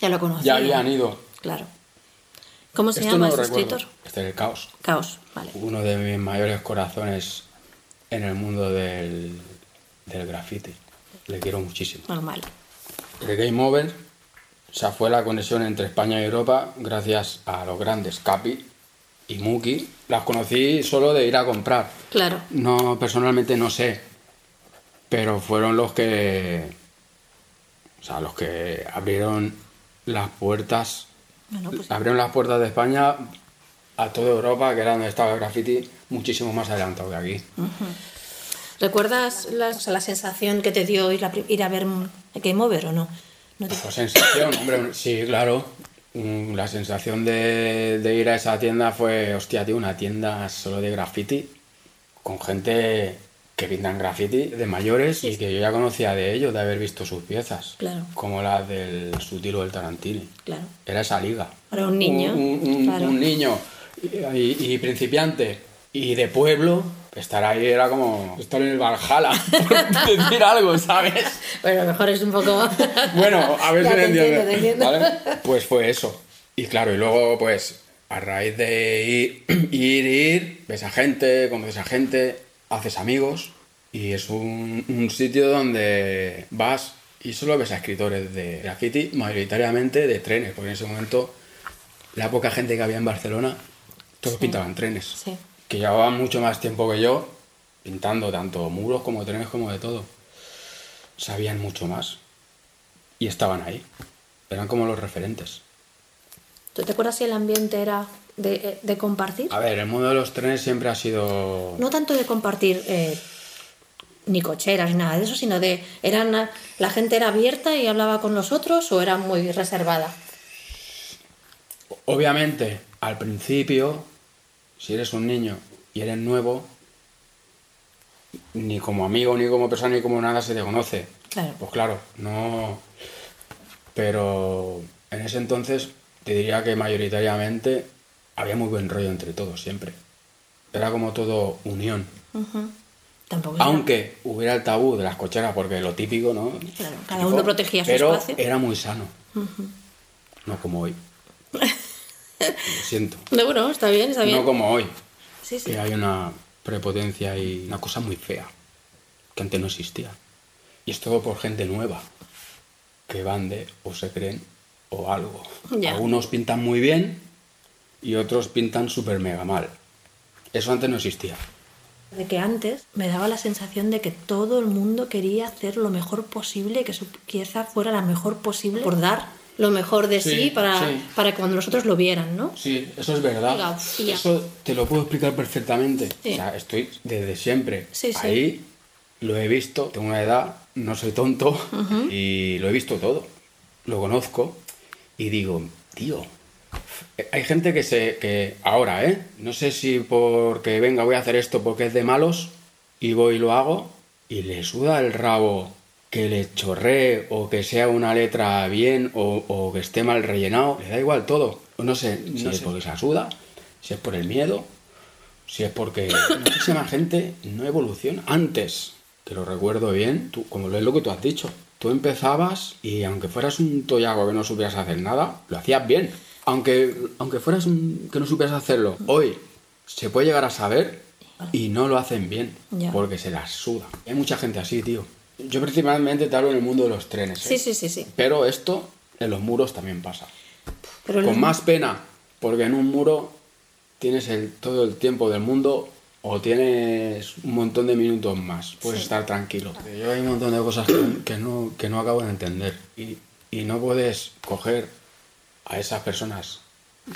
Ya lo conocías. ya habían ido. Claro. ¿Cómo se Esto llama no ese escritor? Este es el caos. Caos. Vale. Uno de mis mayores corazones en el mundo del, del graffiti. Le quiero muchísimo. Normal. El Game Over o sea, fue la conexión entre España y Europa gracias a los grandes Capi y Muki. Las conocí solo de ir a comprar. Claro. No, personalmente no sé. Pero fueron los que. O sea, los que abrieron las puertas. Bueno, pues Abrieron las puertas de España a toda Europa, que era donde estaba el graffiti, muchísimo más adelantado que aquí. ¿recuerdas la, o sea, la sensación que te dio ir a, ir a ver un Game Over o no? No te- La sensación, hombre, sí, claro. Mm, La sensación de, de ir a esa tienda fue, hostia, tío, una tienda solo de graffiti, con gente que pintan graffiti de mayores y que yo ya conocía de ellos, de haber visto sus piezas. Claro. Como las del Sutil o del Tarantini. Claro. Era esa liga. Para un niño, Un, un- un- claro. un niño y, principiante y de pueblo, estar ahí era como estar en el Valhalla, por decir algo, ¿sabes? Bueno, a lo mejor es un poco... Bueno, a ver si me entiendes. entiendo, te entiendo. ¿vale? Pues fue eso. Y claro, y luego, pues, a raíz de ir, ir, ir, ves a gente, conoces a gente, haces amigos. Y es un, un sitio donde vas y solo ves a escritores de graffiti, mayoritariamente de trenes, porque en ese momento la poca gente que había en Barcelona, todos pintaban trenes. Sí. Que llevaban mucho más tiempo que yo pintando tanto muros como trenes como de todo. Sabían mucho más. Y estaban ahí. Eran como los referentes. ¿Tú te acuerdas si el ambiente era de, de compartir? A ver, el mundo de los trenes siempre ha sido... No tanto de compartir eh, ni cocheras ni nada de eso, sino de... eran ¿La gente era abierta y hablaba con los otros o era muy reservada? Obviamente, al principio, si eres un niño y eres nuevo, ni como amigo, ni como persona, ni como nada se te conoce. Claro. Pues claro, no... Pero en ese entonces te diría que mayoritariamente había muy buen rollo entre todos, siempre. Era como todo unión. Ujú. Tampoco era- Aunque hubiera el tabú de las cocheras, porque lo típico, ¿no? Claro, cada uno protegía su pero espacio. era muy sano. No como hoy. Lo siento. No, bueno, está bien, está bien. No como hoy. Sí, sí. Que hay una prepotencia y una cosa muy fea que antes no existía. Y es todo por gente nueva que van de o se creen o algo. Ya. Algunos pintan muy bien y otros pintan súper mega mal. Eso antes no existía. De que antes me daba la sensación de que todo el mundo quería hacer lo mejor posible, que su pieza fuera la mejor posible por dar lo mejor de sí, Sí, para, sí. para que cuando los otros lo vieran, ¿no? Sí, eso es verdad. Eso te lo puedo explicar perfectamente. Sí. O sea, estoy desde siempre. Ahí lo he visto, tengo una edad, no soy tonto y lo he visto todo. Lo conozco y digo, tío, hay gente que se que ahora, ¿eh? No sé si porque venga voy a hacer esto porque es de malos y voy y lo hago y le suda el rabo que le chorree o que sea una letra bien o, o que esté mal rellenado, le da igual todo. No sé si es porque se la suda, si es por el miedo, si es porque muchísima gente no evoluciona. Antes, que lo recuerdo bien, tú, como es lo que tú has dicho, tú empezabas y aunque fueras un toyago que no supieras hacer nada, lo hacías bien. Aunque, aunque fueras un que no supieras hacerlo, hoy se puede llegar a saber y no lo hacen bien Ya. porque se las suda. Hay mucha gente así, tío. Yo principalmente te hablo en el mundo de los trenes. ¿eh? Sí, sí, sí, sí. Pero esto en los muros también pasa. Pero Con más pena, porque en un muro tienes el, todo el tiempo del mundo o tienes un montón de minutos más. Puedes estar tranquilo. Yo hay un montón de cosas que, que no, que no acabo de entender. Y, y no puedes coger a esas personas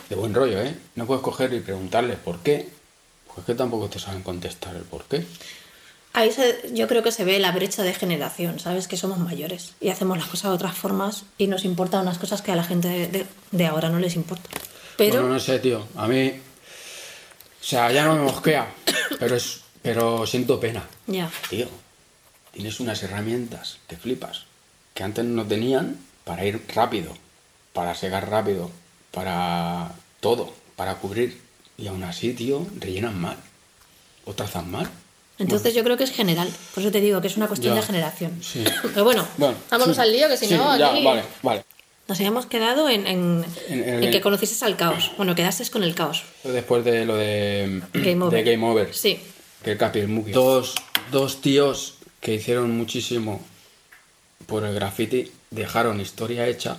de buen rollo, ¿eh? No puedes coger y preguntarles por qué. Porque es que tampoco te saben contestar el por qué. Ahí se- yo creo que se ve la brecha de generación, ¿sabes? Que somos mayores y hacemos las cosas de otras formas y nos importan unas cosas que a la gente de, ahora no les importa. Pero Bueno, no sé, tío. A mí. O sea, ya no me mosquea. Pero, es, pero siento pena. ya, Tío, tienes unas herramientas que flipas. Que antes no tenían para ir rápido. Para segar rápido. Para todo. Para cubrir. Y aún así, tío, rellenan mal. O trazan mal. entonces yo creo que es general. Por eso te digo que es una cuestión Ya, de generación. sí. Pero bueno, vámonos sí. al lío, que si Sí, no ya, aquí vale, vale. nos habíamos quedado en, en- En- en- en que conocieses al caos. Bueno, quedaste con el caos. Después de lo de Game over. de Game Over. Sí. Que el Capi y el Muki. Dos, dos tíos que hicieron muchísimo por el graffiti, dejaron historia hecha.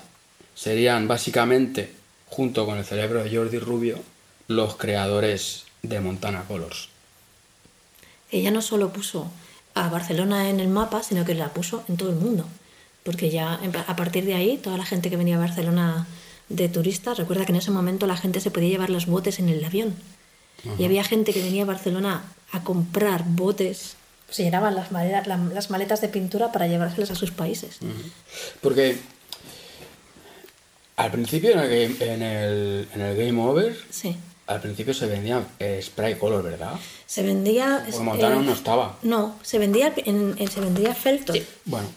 Serían básicamente, junto con el cerebro de Jordi Rubio, los creadores de Montana Colors. Ella no solo puso a Barcelona en el mapa, sino que la puso en todo el mundo. Porque ya a partir de ahí, toda la gente que venía a Barcelona de turistas, recuerda que en ese momento la gente se podía llevar los botes en el avión. Y había gente que venía a Barcelona a comprar botes, se llenaban las maletas, la- las maletas de pintura para llevárselas a sus países. Porque al principio en el Game, en el, en el game Over, Sí. al principio se vendía eh, spray color, ¿verdad? Se vendía... Porque Montana eh, no estaba. No, se vendía, en, en- se vendía Felton. Bueno,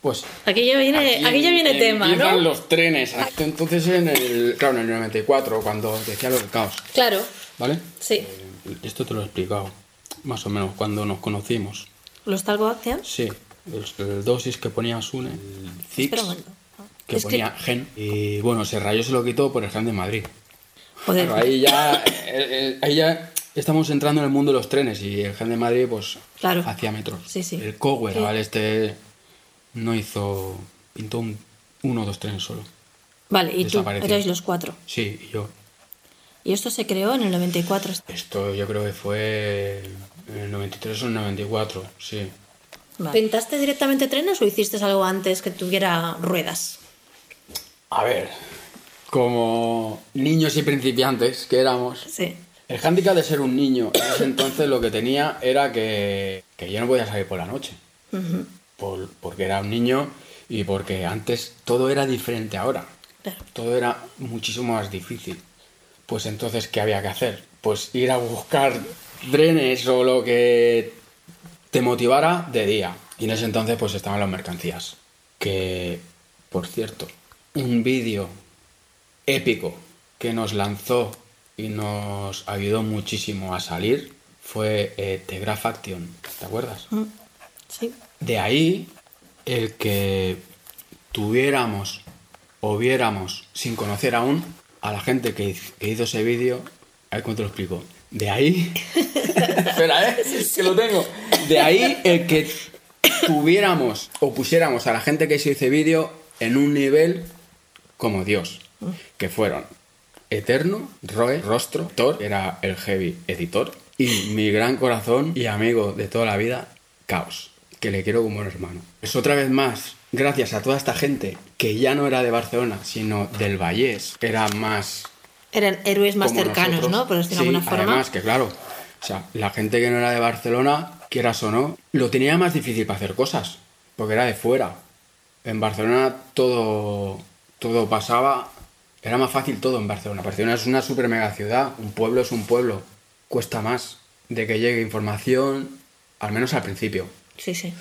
pues Aquí ya viene, aquí ya viene tema, empiezan ¿no? los trenes. Entonces, en el, claro, en el 94, cuando decía lo del caos, Claro, ¿vale? sí. Eh, Esto te lo he explicado, más o menos, cuando nos conocimos. Los Talgo Action. Sí, el, el dosis que ponía Sune, el Zix, Espera un momento. Que Es que- ponía Gen. Y bueno, se rayó, se lo quitó por el Gen de Madrid. Joder, Claro, ahí ya, eh, eh, ahí ya estamos entrando en el mundo de los trenes y el Gen de Madrid, pues, Claro. hacía metros. Sí, sí. El Cower, Sí. ¿vale? Este no hizo, pintó un, uno o dos trenes solo. Vale, y tú, erais los cuatro. Sí, y yo. Y esto se creó en el 94. Esto yo creo que fue en el 93 o el 94, sí. Vale. ¿Pintaste directamente trenes o hiciste algo antes que tuviera ruedas? A ver, como niños y principiantes que éramos, Sí. el hándicap de ser un niño en ese entonces lo que tenía era que, que yo no podía salir por la noche. Por- porque era un niño y porque antes todo era diferente ahora. Claro. Todo era muchísimo más difícil. Pues entonces, ¿qué había que hacer? Pues ir a buscar trenes o lo que te motivara de día. Y en ese entonces pues estaban las mercancías. Que, por cierto, un vídeo épico que nos lanzó y nos ayudó muchísimo a salir fue eh, The Graph Action. ¿Te acuerdas? Mm, Sí. De ahí el que tuviéramos o viéramos sin conocer aún a la gente que, hiz- que hizo ese vídeo, a ver cómo te lo explico. De ahí, espera, ¿eh? que lo tengo. De ahí el que tuviéramos o pusiéramos a la gente que hizo ese vídeo en un nivel como Dios, que fueron Eterno, Roe, Rostro, Thor, era el heavy editor, Y mi gran corazón y amigo de toda la vida, Caos, que le quiero como un hermano. Es otra vez más, gracias a toda esta gente que ya no era de Barcelona, sino del Vallés, era más Eran héroes más cercanos, nosotros. ¿no? Por decirlo de Sí, alguna forma. Además, que claro, o sea, la gente que no era de Barcelona, quieras o no, lo tenía más difícil para hacer cosas, porque era de fuera. En Barcelona todo, todo pasaba, era más fácil todo en Barcelona. Barcelona es una super mega ciudad, un pueblo es un pueblo, cuesta más de que llegue información, al menos al principio Sí, sí.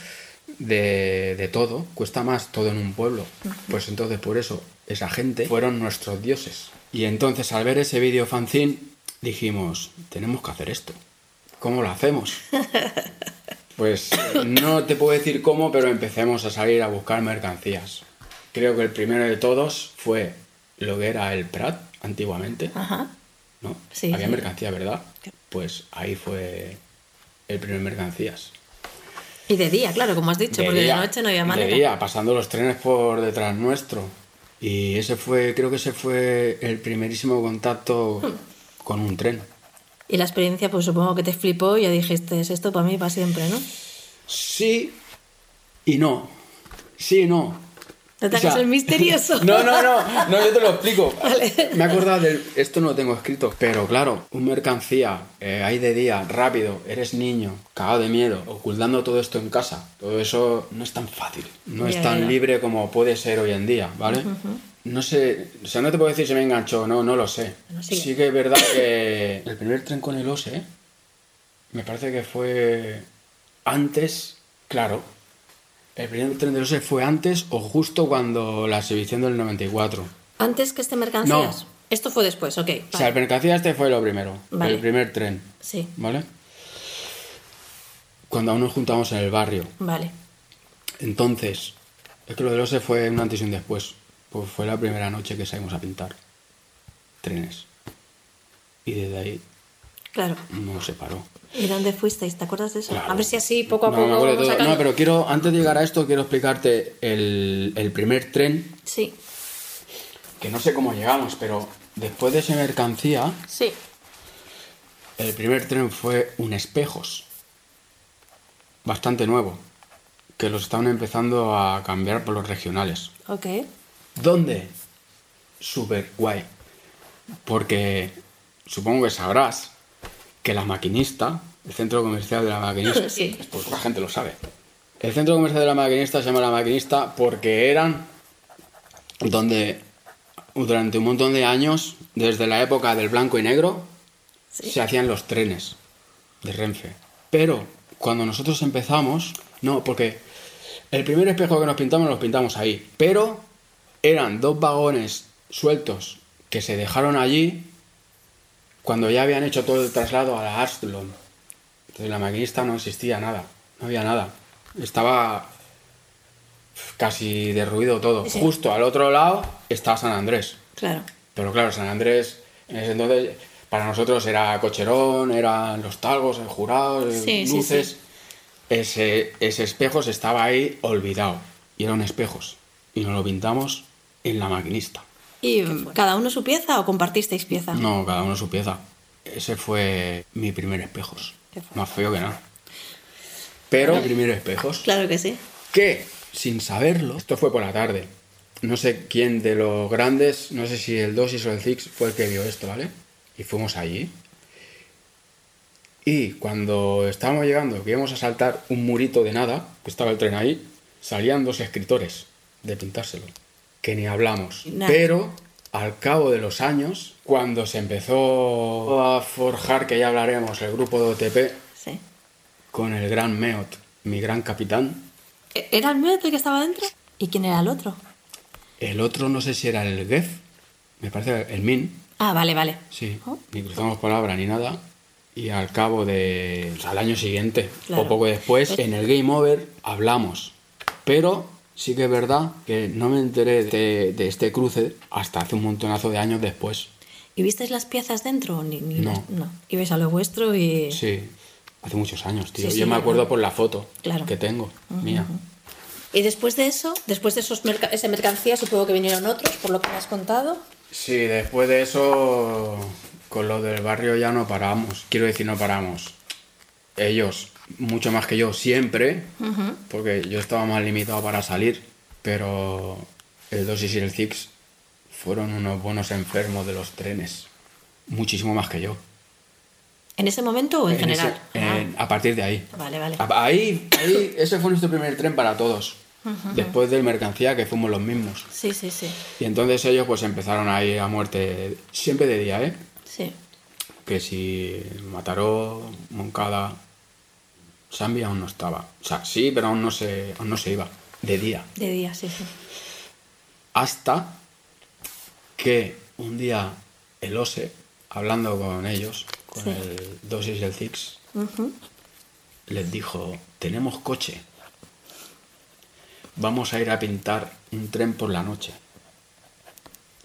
de, de todo, cuesta más todo en un pueblo. Pues entonces por eso esa gente fueron nuestros dioses. Y entonces al ver ese vídeo fanzine dijimos, tenemos que hacer esto. ¿Cómo lo hacemos? Pues no te puedo decir cómo, pero empecemos a salir a buscar mercancías. Creo que el primero de todos fue lo que era el Prat antiguamente, Ajá. ¿no? Sí, Había sí. mercancía, ¿verdad? Pues ahí fue el primer mercancías. Y de día, claro, como has dicho, porque día, de noche no había manera. De día, pasando los trenes por detrás nuestro. Y ese fue, creo que ese fue el primerísimo contacto Hmm. con un tren. Y la experiencia, pues supongo que te flipó y ya dijiste, es esto para mí para siempre, ¿no? Sí y no. Sí y no. No te O sea, hagas el misterioso. No, no, no, no, yo te lo explico. Vale. Me he acordado del. Esto no lo tengo escrito, pero claro, un mercancía, eh, ahí de día, rápido, eres niño, cagado de miedo, ocultando todo esto en casa. Todo eso no es tan fácil, no es tan libre como puede ser hoy en día, ¿vale? No sé, o sea, no te puedo decir si me enganchó, no, no lo sé. Sigue. sí que es verdad que el primer tren con el OSE, me parece que fue antes, claro, el primer tren del OSE fue antes o justo cuando la exhibición del 94. Antes que este mercancías. No. Esto fue después, ok. O sea, el vale. mercancía este fue lo primero, Vale. el primer tren, Sí, ¿vale? Cuando aún nos juntamos en el barrio. vale. Entonces, es que lo del OSE fue un antes y un después. Pues fue la primera noche que salimos a pintar trenes. Y desde ahí Claro. no se paró. ¿Y dónde fuisteis? ¿Te acuerdas de eso? Claro. A ver si así poco a No, poco vamos sacando- No, pero quiero, antes de llegar a esto, quiero explicarte el, el primer tren, Sí, que no sé cómo llegamos, pero después de ese mercancía, sí. el primer tren fue un espejos. Bastante nuevo. Que los estaban empezando a cambiar por los regionales. Ok. ¿Dónde? Super guay. Porque supongo que sabrás que la maquinista, el centro comercial de la maquinista, Sí. pues la gente lo sabe. El centro comercial de la maquinista se llama la maquinista porque eran donde durante un montón de años, desde la época del blanco y negro, Sí. se hacían los trenes de Renfe. Pero cuando nosotros empezamos, no, porque el primer espejo que nos pintamos los pintamos ahí, pero eran dos vagones sueltos que se dejaron allí cuando ya habían hecho todo el traslado a la Astlon. Entonces la maquinista no existía nada, no había nada. Estaba casi derruido todo. Sí. Justo al otro lado está San Andrés. Claro. Pero claro, San Andrés en ese entonces para nosotros era cocherón, eran los talgos, el jurado, Sí, luces. sí. Ese, ese espejos estaba ahí olvidado. Y eran espejos. Y nos lo pintamos en la maquinista. ¿Y cada uno su pieza o compartisteis pieza? No, cada uno su pieza. Ese fue mi primer espejos. Más feo que nada. Pero mi primer espejos. Claro que sí. que, sin saberlo, esto fue por la tarde. No sé quién de los grandes, no sé si el Dosis o el Six fue el que vio esto, ¿vale? Y fuimos allí. Y cuando estábamos llegando, que íbamos a saltar un murito de nada, que estaba el tren ahí, salían dos escritores de pintárselo, que ni hablamos. Pero al cabo de los años, cuando se empezó a forjar, que ya hablaremos, el grupo de OTP, Sí. con el gran Meot, mi gran capitán, ¿E- ¿Era el mío el que estaba dentro? ¿Y quién era el otro? El otro no sé si era el Gef, me parece el Min, Ah, vale, vale. sí, Oh. ni cruzamos palabra ni nada. Y al cabo de. o sea, al año siguiente, Claro. o poco después, en el Game Over hablamos. Pero sí que es verdad que no me enteré de, de este cruce hasta hace un montonazo de años después. ¿Y visteis las piezas dentro? Ni, ni No. las- no. Ibais a lo vuestro y... Sí, hace muchos años, tío. Sí, sí, Yo me acuerdo por la foto Claro. que tengo, mía. Y después de eso, después de esos merca- esa mercancía, supongo que vinieron otros, por lo que me has contado. Sí, después de eso con lo del barrio ya no paramos. Quiero decir, no paramos. Ellos, mucho más que yo, siempre, porque yo estaba más limitado para salir, pero el Dosis y el Six fueron unos buenos enfermos de los trenes. Muchísimo más que yo. ¿En ese momento o en, En ese- general? Ah, en- a partir de ahí. Vale, vale. Ahí, ahí, ese fue nuestro primer tren para todos. Después del mercancía, que fuimos los mismos. Sí, sí, sí. Y entonces ellos pues empezaron a ir a muerte, siempre de día, ¿eh? Sí. Que si Mataró, Moncada, Zambia aún no estaba. O sea, sí, pero aún no se, aún no se iba. De día. De día, sí, sí. Hasta que un día el OSE, hablando con ellos, con Sí. el Dosis y el Six, les dijo, tenemos coche. Vamos a ir a pintar un tren por la noche.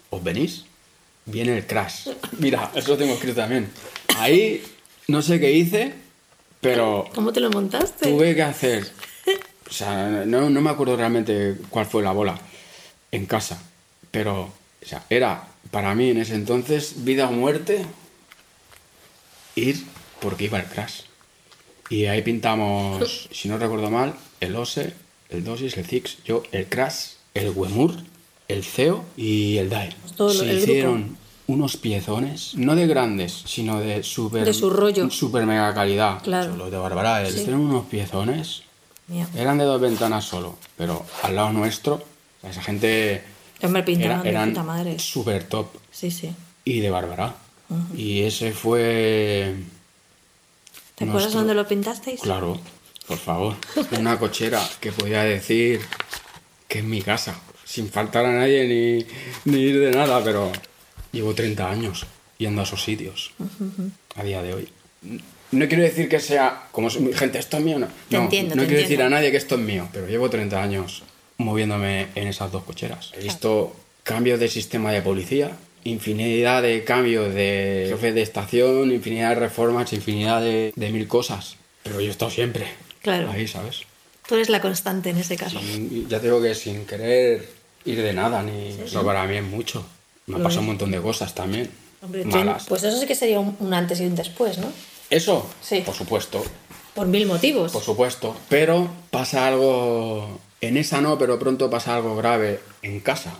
¿Os venís? Viene el crash. Mira, eso tengo escrito también. Ahí no sé qué hice, pero ¿Cómo te lo montaste? tuve que hacer... O sea, no, no me acuerdo realmente cuál fue la bola en casa, pero o sea, era para mí en ese entonces vida o muerte ir porque iba el crash. Y ahí pintamos, si no recuerdo mal, el OSE, el Dosis, el Six, yo, el Crash, el Wemur, el CEO y el DAE. Todo Se el grupo. Unos piezones, no de grandes, sino de super... De su rollo. Super mega calidad. Claro. Los de Bárbara, Sí. hicieron unos piezones. Mía. Eran de dos ventanas solo, pero al lado nuestro, esa gente pintaban era- de eran puta madre. super top Sí, sí. y de Bárbara. Y ese fue... ¿Te acuerdas nuestro- dónde lo pintasteis? Claro, por favor. Una cochera que podía decir que es mi casa, sin faltar a nadie ni, ni ir de nada, pero llevo 30 años yendo a esos sitios a día de hoy. No quiero decir que sea como gente, esto es mío, no. Te no, entiendo, no te quiero decir entiendo. a nadie que esto es mío, pero llevo 30 años moviéndome en esas dos cocheras. He visto cambios de sistema de policía, infinidad de cambios de jefe de estación, infinidad de reformas, infinidad de, de mil cosas. Pero yo he estado siempre Claro. ahí, ¿sabes? Tú eres la constante en ese caso. Sin- ya te digo que sin querer ir de nada, ni eso para mí es mucho. Me ha Lo pasado un montón de cosas también. Hombre, malas. Pues eso sí que sería un, un antes y un después, ¿no? Eso, Sí. por supuesto, Por mil motivos. por supuesto. Pero pasa algo, en esa no, pero pronto pasa algo grave en casa,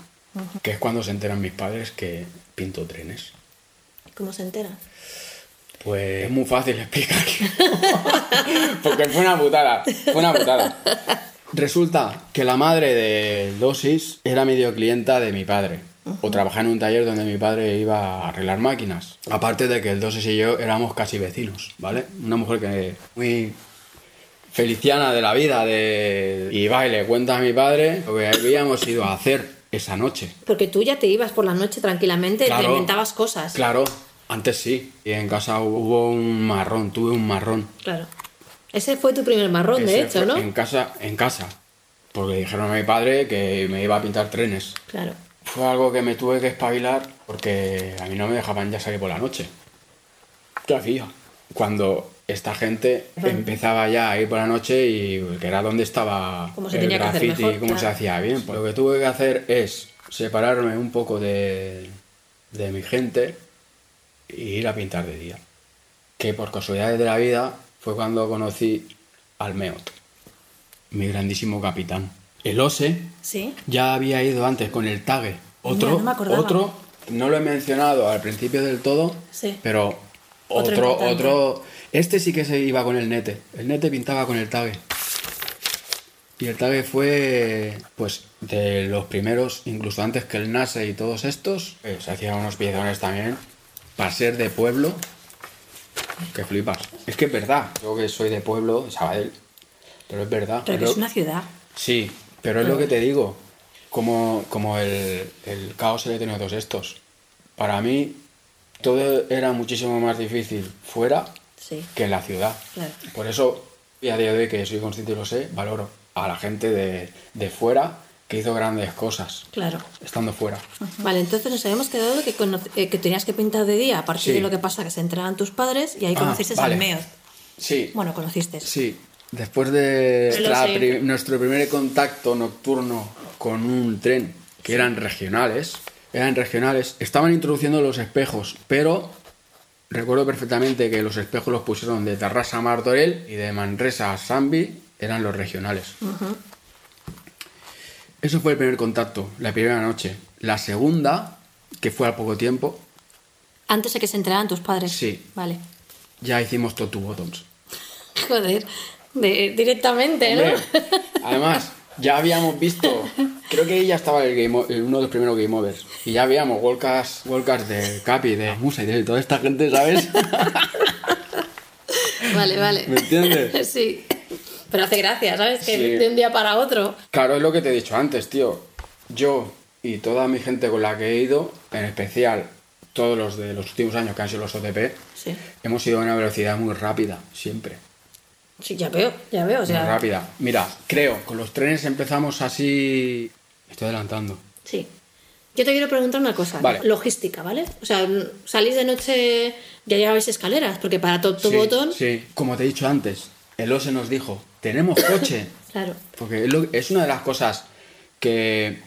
que es cuando se enteran mis padres que pinto trenes. ¿Cómo se enteran? Pues es muy fácil explicar. Porque fue una putada. Fue una putada. Resulta que la madre de Dosis era medio clienta de mi padre. O trabajaba en un taller donde mi padre iba a arreglar máquinas. Aparte de que el Dosis y yo éramos casi vecinos, ¿vale? Una mujer que muy feliciana de la vida. De... Y va y le cuenta a mi padre lo que habíamos ido a hacer esa noche. Porque tú ya te ibas por la noche tranquilamente, te Claro. inventabas cosas. Claro, antes sí. Y en casa hubo un marrón, tuve un marrón. Claro. Ese fue tu primer marrón, de Ese hecho, fue ¿no? En casa, en casa. Porque dijeron a mi padre que me iba a pintar trenes. Claro. Fue algo que me tuve que espabilar porque a mí no me dejaban ya salir por la noche. ¿Qué hacía? Cuando esta gente empezaba ya a ir por la noche y que era donde estaba Cómo se el tenía que hacer graffiti, mejor, cómo se hacía bien. Pues lo que tuve que hacer es separarme un poco de, de mi gente y ir a pintar de día. Que por casualidades de la vida fue cuando conocí al Meot, mi grandísimo capitán. El Ose Sí. ya había ido antes con el Tague. Otro, Mira, no otro, no lo he mencionado al principio del todo, Sí. pero Otro otro, este sí que se iba con el Nete. El Nete pintaba con el Tague. Y el Tague fue, pues, de los primeros, incluso antes que el Nase y todos estos, eh, se hacían unos piezones también, para ser de pueblo, que flipas. Es que es verdad, yo que soy de pueblo, de Sabadell, pero es verdad. Pero que Pero- es una ciudad. Sí, pero es lo que te digo. Como, como el, el caos le tenido todos estos. Para mí, todo era muchísimo más difícil fuera Sí. que en la ciudad. Claro. Por eso, y a día de hoy que soy consciente y lo sé, valoro a la gente de, de fuera que hizo grandes cosas, Claro. estando fuera. Vale, entonces nos habíamos quedado que, eh, que tenías que pintar de día a partir Sí. de lo que pasa, que se enteraban tus padres y ahí Ah, conociste vale. al Meot. Sí, Bueno, conociste. Sí, después de pri- nuestro primer contacto nocturno con un tren, que eran regionales, eran regionales, estaban introduciendo los espejos, pero recuerdo perfectamente que los espejos los pusieron de Tarrasa a Martorell y de Manresa a Sambi, eran los regionales. Eso fue el primer contacto, la primera noche. La segunda, que fue al poco tiempo, Antes de que se enteraran tus padres. Sí. Vale. ya hicimos Top to Bottoms. Joder. De- directamente, ¿no? Además, ya habíamos visto, creo que ya estaba el game, uno de los primeros Game Overs, y ya habíamos Worldcast, Worldcast de Capi, de Musa y de toda esta gente, ¿sabes? Vale, vale. ¿Me entiendes? sí. Pero hace gracia, ¿sabes? Que Sí. de un día para otro. Claro, es lo que te he dicho antes, tío. Yo y toda mi gente con la que he ido, en especial todos los de los últimos años que han sido los OTP, Sí. hemos ido a una velocidad muy rápida, siempre. Sí, ya veo, ya veo. O sea, rápida. Mira, creo, con los trenes empezamos así... Me estoy adelantando. Sí. Yo te quiero preguntar una cosa. Vale. Logística, ¿vale? O sea, salís de noche, ya llegabais escaleras, porque para Top to sí, Bottom. Sí, como te he dicho antes, el OSE nos dijo, tenemos coche. Claro. Porque es una de las cosas que,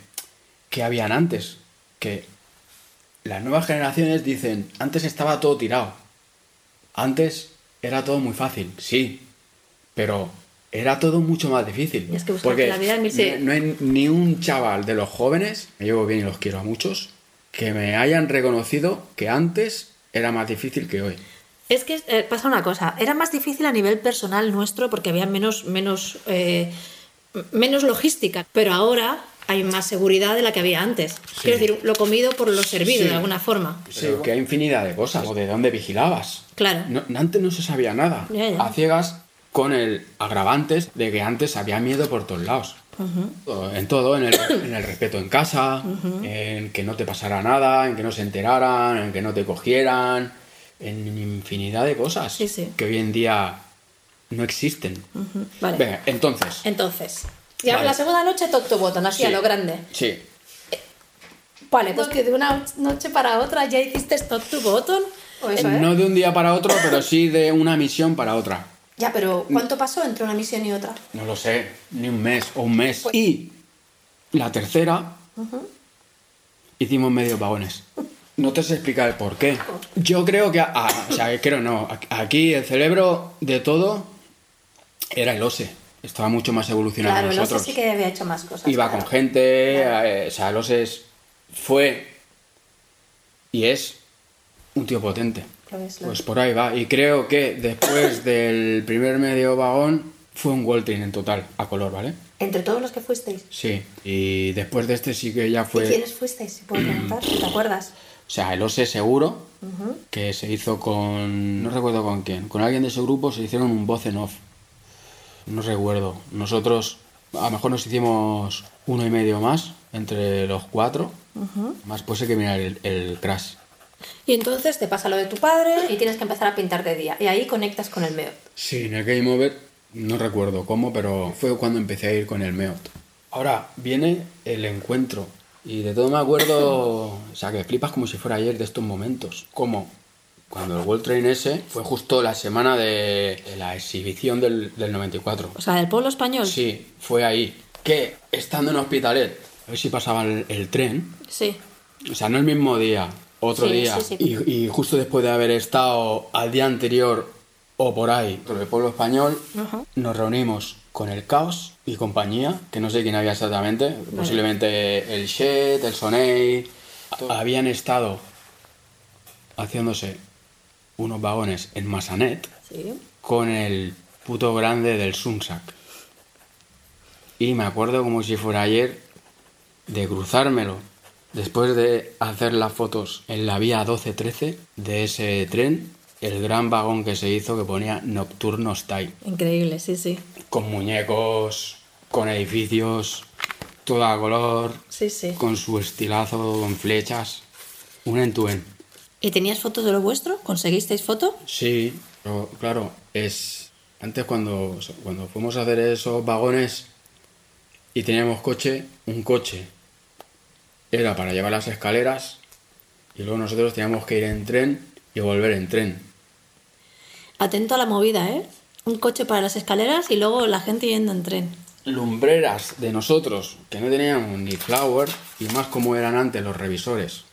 que habían antes. Que las nuevas generaciones dicen, antes estaba todo tirado. Antes era todo muy fácil, sí. Pero era todo mucho más difícil. Es que porque la vida en irse- no hay ni un chaval de los jóvenes, me llevo bien y los quiero a muchos, que me hayan reconocido que antes era más difícil que hoy. Es que eh, pasa una cosa, era más difícil a nivel personal nuestro porque había menos, menos, eh, menos logística, pero ahora hay más seguridad de la que había antes. Quiero decir, lo comido por lo servido Sí. de alguna forma. Pero que hay infinidad de cosas. O de dónde vigilabas. Claro. No- antes no se sabía nada. Ya, ya. A ciegas con el agravantes de que antes había miedo por todos lados. En todo, en el, en el respeto en casa, en que no te pasara nada, en que no se enteraran, en que no te cogieran, en infinidad de cosas Sí, sí. que hoy en día no existen. Vale. Venga, entonces. Entonces, ya Vale. la segunda noche top to bottom, así a Sí. lo grande. Sí. Vale, pues que de una noche para otra ya hiciste top to bottom. ¿O eso, eh? No de un día para otro, pero sí de una misión para otra. Ya, pero ¿cuánto pasó entre una misión y otra? No lo sé, ni un mes o un mes. Pues- Y la tercera, hicimos medios vagones. No te sé explicar el por qué. Yo creo que, ah, o sea, creo no, aquí el cerebro de todo era el OSE. Estaba mucho más evolucionado Claro, que el nosotros. OSE sí que había hecho más cosas. Iba claro. con gente, eh, o sea, el OSE es- fue y es un tío potente. Pues es. por ahí va. Y creo que después del primer medio vagón fue un Waltrin en total, a color, ¿vale? Entre todos los que fuisteis. Sí. Y después de este sí que ya ¿Y fue... quiénes fuisteis? Si puedo preguntar, si ¿te acuerdas? O sea, el OSE seguro, que se hizo con... No recuerdo con quién. Con alguien de ese grupo se hicieron un voz en off. No recuerdo. Nosotros a lo mejor nos hicimos uno y medio más entre los cuatro. Más pues hay que mirar el, el crash. Y entonces te pasa lo de tu padre y tienes que empezar a pintar de día. Y ahí conectas con el MEOT. Sí, en el Game Over no recuerdo cómo, pero fue cuando empecé a ir con el MEOT. Ahora viene el encuentro. Y de todo me acuerdo, o sea, que flipas como si fuera ayer de estos momentos. Como cuando el World Train ese fue justo la semana de, de la exhibición del, del 94. O sea, del pueblo español. Sí, fue ahí. Que estando en Hospitalet, a ver si pasaba el, el tren, Sí. o sea, no el mismo día, otro Sí, día. sí, sí. Y, y justo después de haber estado al día anterior o por ahí, por el pueblo español, nos reunimos con el Caos y compañía, que no sé quién había exactamente, posiblemente el Shed, el Sonei. Habían estado haciéndose unos vagones en Masanet con el puto grande del Sunsak. Y me acuerdo como si fuera ayer de cruzármelo después de hacer las fotos en la vía 12-13 de ese tren, el gran vagón que se hizo que ponía Nocturno Style, Increíble, sí, sí. con muñecos, con edificios, todo a color, Sí, sí. con su estilazo, con flechas, un en tu en. ¿Y tenías fotos de lo vuestro? ¿Conseguisteis foto? Sí, pero claro, es. Antes cuando, cuando fuimos a hacer esos vagones y teníamos coche, un coche era para llevar las escaleras y luego nosotros teníamos que ir en tren y volver en tren. Atento a la movida, ¿eh? Un coche para las escaleras y luego la gente yendo en tren. Lumbreras de nosotros, que no teníamos ni flower, y más como eran antes los revisores,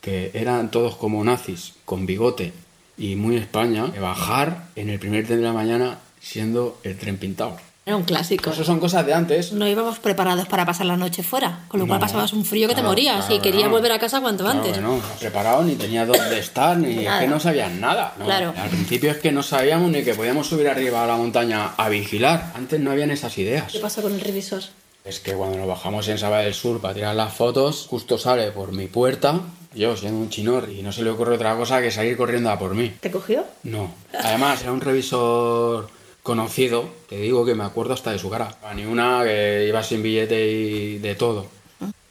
que eran todos como nazis, con bigote, y muy España, bajar en el primer tren de la mañana siendo el tren pintado. Era un clásico. Eso son cosas de antes. No íbamos preparados para pasar la noche fuera, con lo cual No. pasabas un frío que te Claro, morías claro y querías no. volver a casa cuanto Claro antes. no, no preparado ni tenía dónde estar, ni es Nada. que no sabían nada. ¿no? Claro. Al principio es que no sabíamos ni que podíamos subir arriba a la montaña a vigilar. Antes no habían esas ideas. ¿Qué pasó con el revisor? Es que cuando nos bajamos en Saba del Sur para tirar las fotos, justo sale por mi puerta, yo siendo un chinor, y no se le ocurre otra cosa que salir corriendo a por mí. ¿Te cogió? No. Además, era un revisor conocido, te digo que me acuerdo hasta de su cara. Ni una que iba sin billete y de todo.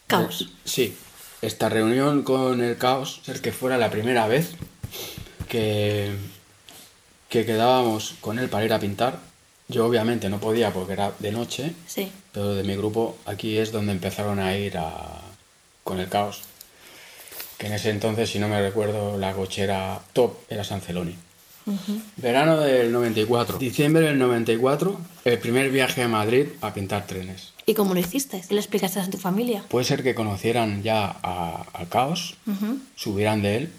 Caos. Sí. Esta reunión con el caos, ser que fuera la primera vez que, que quedábamos con él para ir a pintar. Yo obviamente no podía porque era de noche, Sí. pero de mi grupo aquí es donde empezaron a ir a, con el caos. Que en ese entonces, si no me recuerdo, la cochera top era Sanceloni. Verano del 94. Diciembre del 94, el primer viaje a Madrid a pintar trenes. ¿Y cómo lo hiciste? ¿Qué le explicaste a tu familia? Puede ser que conocieran ya al caos, Ujú. subieran de él,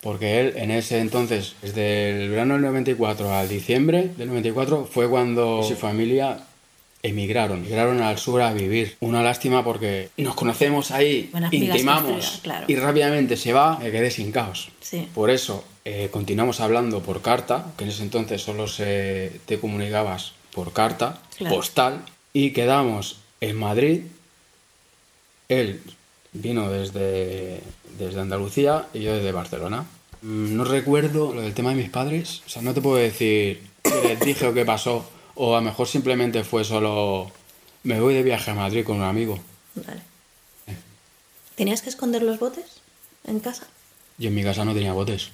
porque él en ese entonces, desde el verano del 94 al diciembre del 94, fue cuando su familia emigraron, emigraron al sur a vivir. Una lástima porque nos conocemos ahí, Buenas intimamos claro. y rápidamente se va, me quedé sin caos. Sí. Por eso eh, continuamos hablando por carta, que en ese entonces solo se te comunicabas por carta, Claro. postal, y quedamos en Madrid. Él vino desde, desde Andalucía y yo desde Barcelona. Mm, No recuerdo lo del tema de mis padres, o sea, no te puedo decir qué les dije o qué pasó, o a lo mejor simplemente fue solo me voy de viaje a Madrid con un amigo. Vale. ¿Tenías que esconder los botes en casa? Yo en mi casa no tenía botes,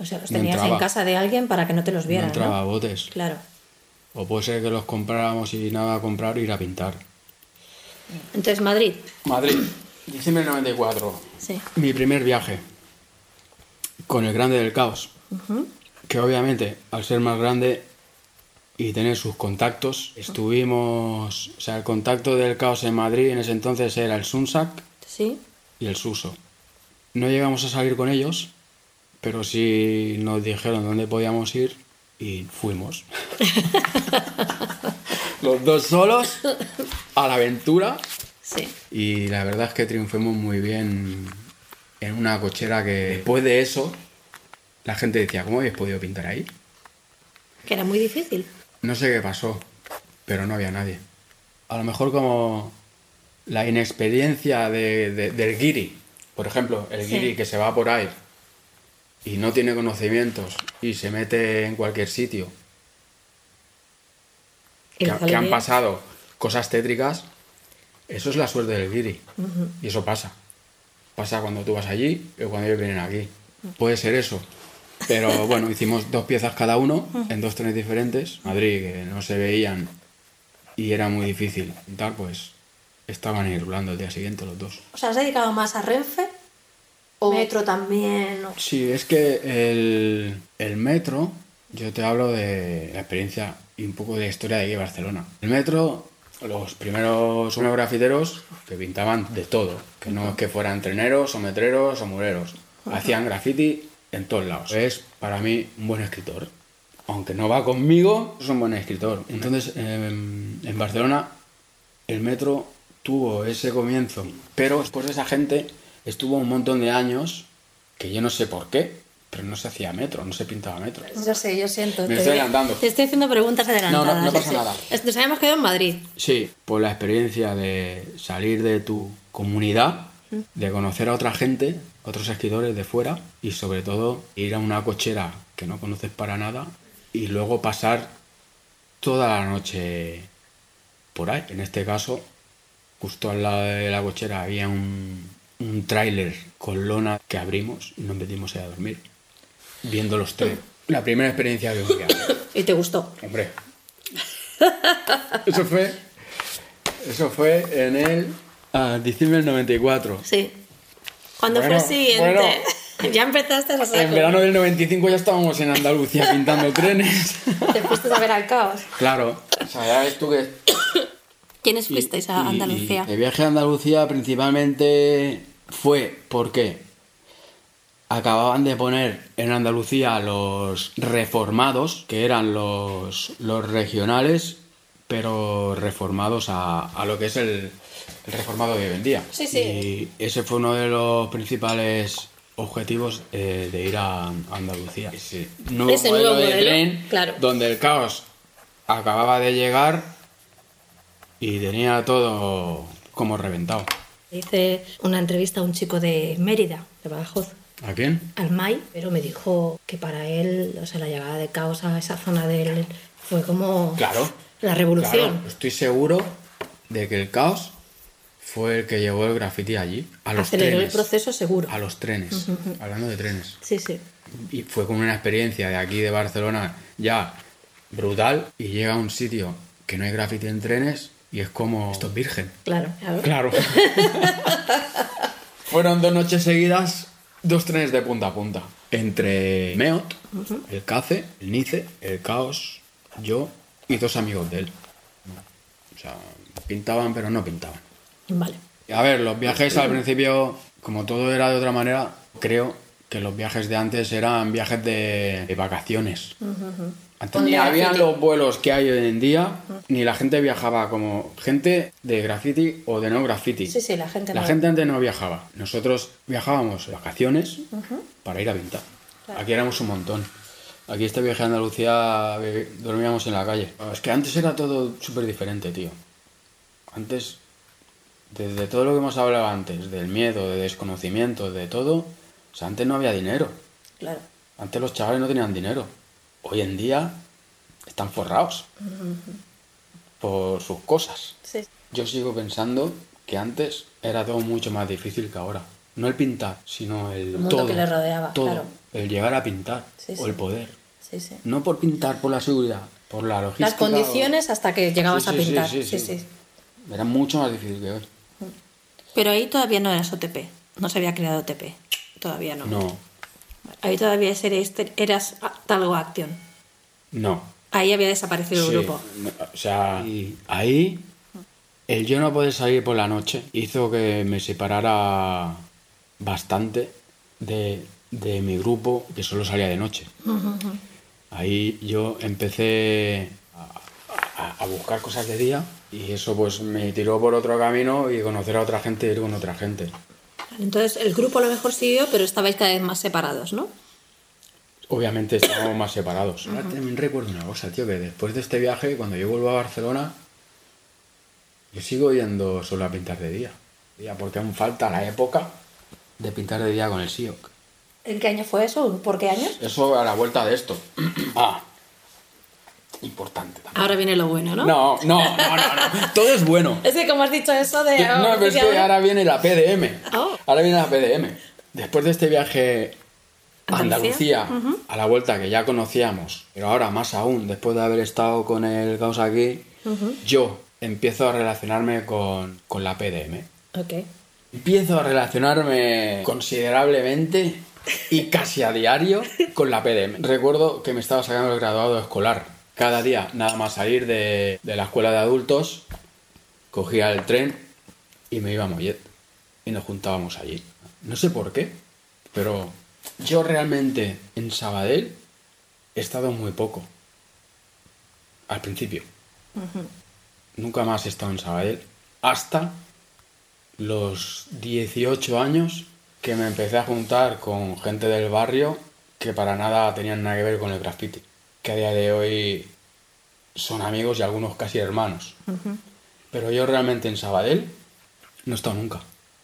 O sea, los No tenías en casa de alguien para que no te los vieran, ¿no? entraba botes. Claro. O puede ser que los compráramos y nada a comprar e ir a pintar. Entonces, Madrid. Madrid, diciembre del 94. Sí. Mi primer viaje con el grande del caos. Que obviamente, al ser más grande y tener sus contactos, estuvimos. O sea, el contacto del caos en Madrid en ese entonces era el Sunsac Sí. y el Suso. No llegamos a salir con ellos, pero sí nos dijeron dónde podíamos ir y fuimos. Los dos solos a la aventura Sí. y la verdad es que triunfamos muy bien en una cochera que después de eso la gente decía, ¿cómo habéis podido pintar ahí? Que era muy difícil. No sé qué pasó, pero no había nadie. A lo mejor como la inexperiencia de- de- del guiri. Por ejemplo, el Sí. guiri que se va por ahí y no tiene conocimientos y se mete en cualquier sitio que, han pasado cosas tétricas, eso es la suerte del guiri. Y eso pasa. Pasa cuando tú vas allí y cuando ellos vienen aquí. Puede ser eso. Pero bueno, hicimos dos piezas cada uno en dos trenes diferentes. Madrid, que no se veían y era muy difícil pintar, pues estaban irulando el día siguiente los dos. O sea, ¿has dedicado más a Renfe? ¿O Metro también? o- Sí, es que el, el metro, yo te hablo de la experiencia y un poco de historia de aquí de Barcelona. El metro, los primeros unos grafiteros que pintaban de todo, que no es que fueran treneros o metreros o mureros. Hacían graffiti en todos lados. Es para mí un buen escritor. Aunque no va conmigo, es un buen escritor. Entonces, em, en Barcelona, el metro tuvo ese comienzo, pero después de esa gente estuvo un montón de años que yo no sé por qué, pero no se hacía metro, no se pintaba metro. Yo sé, yo siento. Me te estoy adelantando. Te estoy haciendo preguntas adelantadas. No, no, no pasa nada. Nos habíamos quedado en Madrid. Sí, por la experiencia de salir de tu comunidad, de conocer a otra gente, otros escritores de fuera y sobre todo ir a una cochera que no conoces para nada y luego pasar toda la noche por ahí. En este caso, justo al lado de la cochera había un, un tráiler con lona que abrimos y nos metimos ahí a dormir, viendo los tres. La primera experiencia de un viaje. ¿Y te gustó? Hombre. Eso fue. Eso fue en el. ah, diciembre del 94. Sí. ¿Cuándo Bueno, fue el siguiente? ya empezaste a saco. En verano del 95 ya estábamos en Andalucía pintando trenes. Te fuiste a ver al caos. claro. O sea, ya ves tú que. ¿Quiénes fuisteis a y- Andalucía? y el viaje a Andalucía principalmente fue. ¿Por qué? acababan de poner en Andalucía los reformados, que eran los, los regionales, pero reformados a, a lo que es el, el reformado de hoy en día. Sí, sí. Y ese fue uno de los principales objetivos eh, de ir a Andalucía. Ese nuevo Ese modelo nuevo de modelo, tren, claro. donde el caos acababa de llegar y tenía todo como reventado. Hice una entrevista a un chico de Mérida, de Badajoz, ¿A quién? al MAI, pero me dijo que para él, o sea, la llegada de caos a esa zona del fue como Claro. la revolución. Claro, estoy seguro de que el caos fue el que llevó el graffiti allí, a los Aceleró trenes. el proceso seguro. A los trenes, hablando de trenes. Sí, sí. Y fue como una experiencia de aquí de Barcelona ya brutal y llega a un sitio que no hay graffiti en trenes y es como... Esto es virgen. Claro, claro. Claro. Fueron dos noches seguidas, dos trenes de punta a punta. Entre Meot, el Cace, el Nice, el Caos, yo y dos amigos de él. O sea, pintaban pero no pintaban. Vale. A ver, los viajes al principio, como todo era de otra manera, creo que los viajes de antes eran viajes de, de vacaciones. Antes ni habían los vuelos que hay hoy en día, ni la gente viajaba como gente de graffiti o de no graffiti. Sí, sí, la gente La no- gente antes no viajaba. Nosotros viajábamos vacaciones para ir a pintar. Aquí éramos un montón. Aquí este viaje a Andalucía vi- dormíamos en la calle. Es que antes era todo súper diferente, tío. Antes, desde todo lo que hemos hablado antes, del miedo, de desconocimiento, de todo, o sea, antes no había dinero. Claro. Antes los chavales no tenían dinero. Hoy en día están forrados por sus cosas. Sí. Yo sigo pensando que antes era todo mucho más difícil que ahora. No el pintar, sino el, mundo todo. que le rodeaba, todo. claro. El llegar a pintar Sí, o el poder. Sí, sí. No por pintar por la seguridad, por la logística. Las condiciones hasta que llegabas a pintar. sí. Era mucho más difícil que hoy. Pero ahí todavía no eras OTP. No se había creado OTP. Todavía no. No, Ahí todavía eras, eras Talgo Action. no. Ahí había desaparecido Sí, el grupo. no, o sea, y ahí el yo no poder salir por la noche hizo que me separara bastante de, de mi grupo que solo salía de noche. Ahí yo empecé a, a- a buscar cosas de día y eso pues me tiró por otro camino y conocer a otra gente y ir con otra gente. Entonces el grupo a lo mejor siguió, pero estabais cada vez más separados, ¿no? Obviamente estábamos más separados. Ahora también recuerdo una cosa, tío, que después de este viaje, cuando yo vuelvo a Barcelona, yo sigo yendo solo a pintar de día. Día, Porque aún falta la época de pintar de día con el SIOC. ¿En qué año fue eso? ¿Por qué años? Eso a la vuelta de esto. ah, importante también. Ahora viene lo bueno, ¿no? No, no, no, no, no. Todo es bueno. Es que como has dicho eso de... No, pero es que ahora viene la PDM. Oh. Ahora viene la PDM. Después de este viaje a Andalucía. Andalucía, a la vuelta que ya conocíamos, pero ahora más aún, después de haber estado con el caos aquí, yo empiezo a relacionarme con, con la PDM. Ok. Empiezo a relacionarme considerablemente y casi a diario con la PDM. Recuerdo que me estaba sacando el graduado escolar. Cada día, nada más salir de, de la escuela de adultos, cogía el tren y me iba a Mollet. Y nos juntábamos allí. No sé por qué, pero yo realmente en Sabadell he estado muy poco. Al principio. Nunca más he estado en Sabadell. Hasta los 18 años que me empecé a juntar con gente del barrio que para nada tenían nada que ver con el graffiti. Que a día de hoy son amigos y algunos casi hermanos. Pero yo realmente en Sabadell no he estado nunca.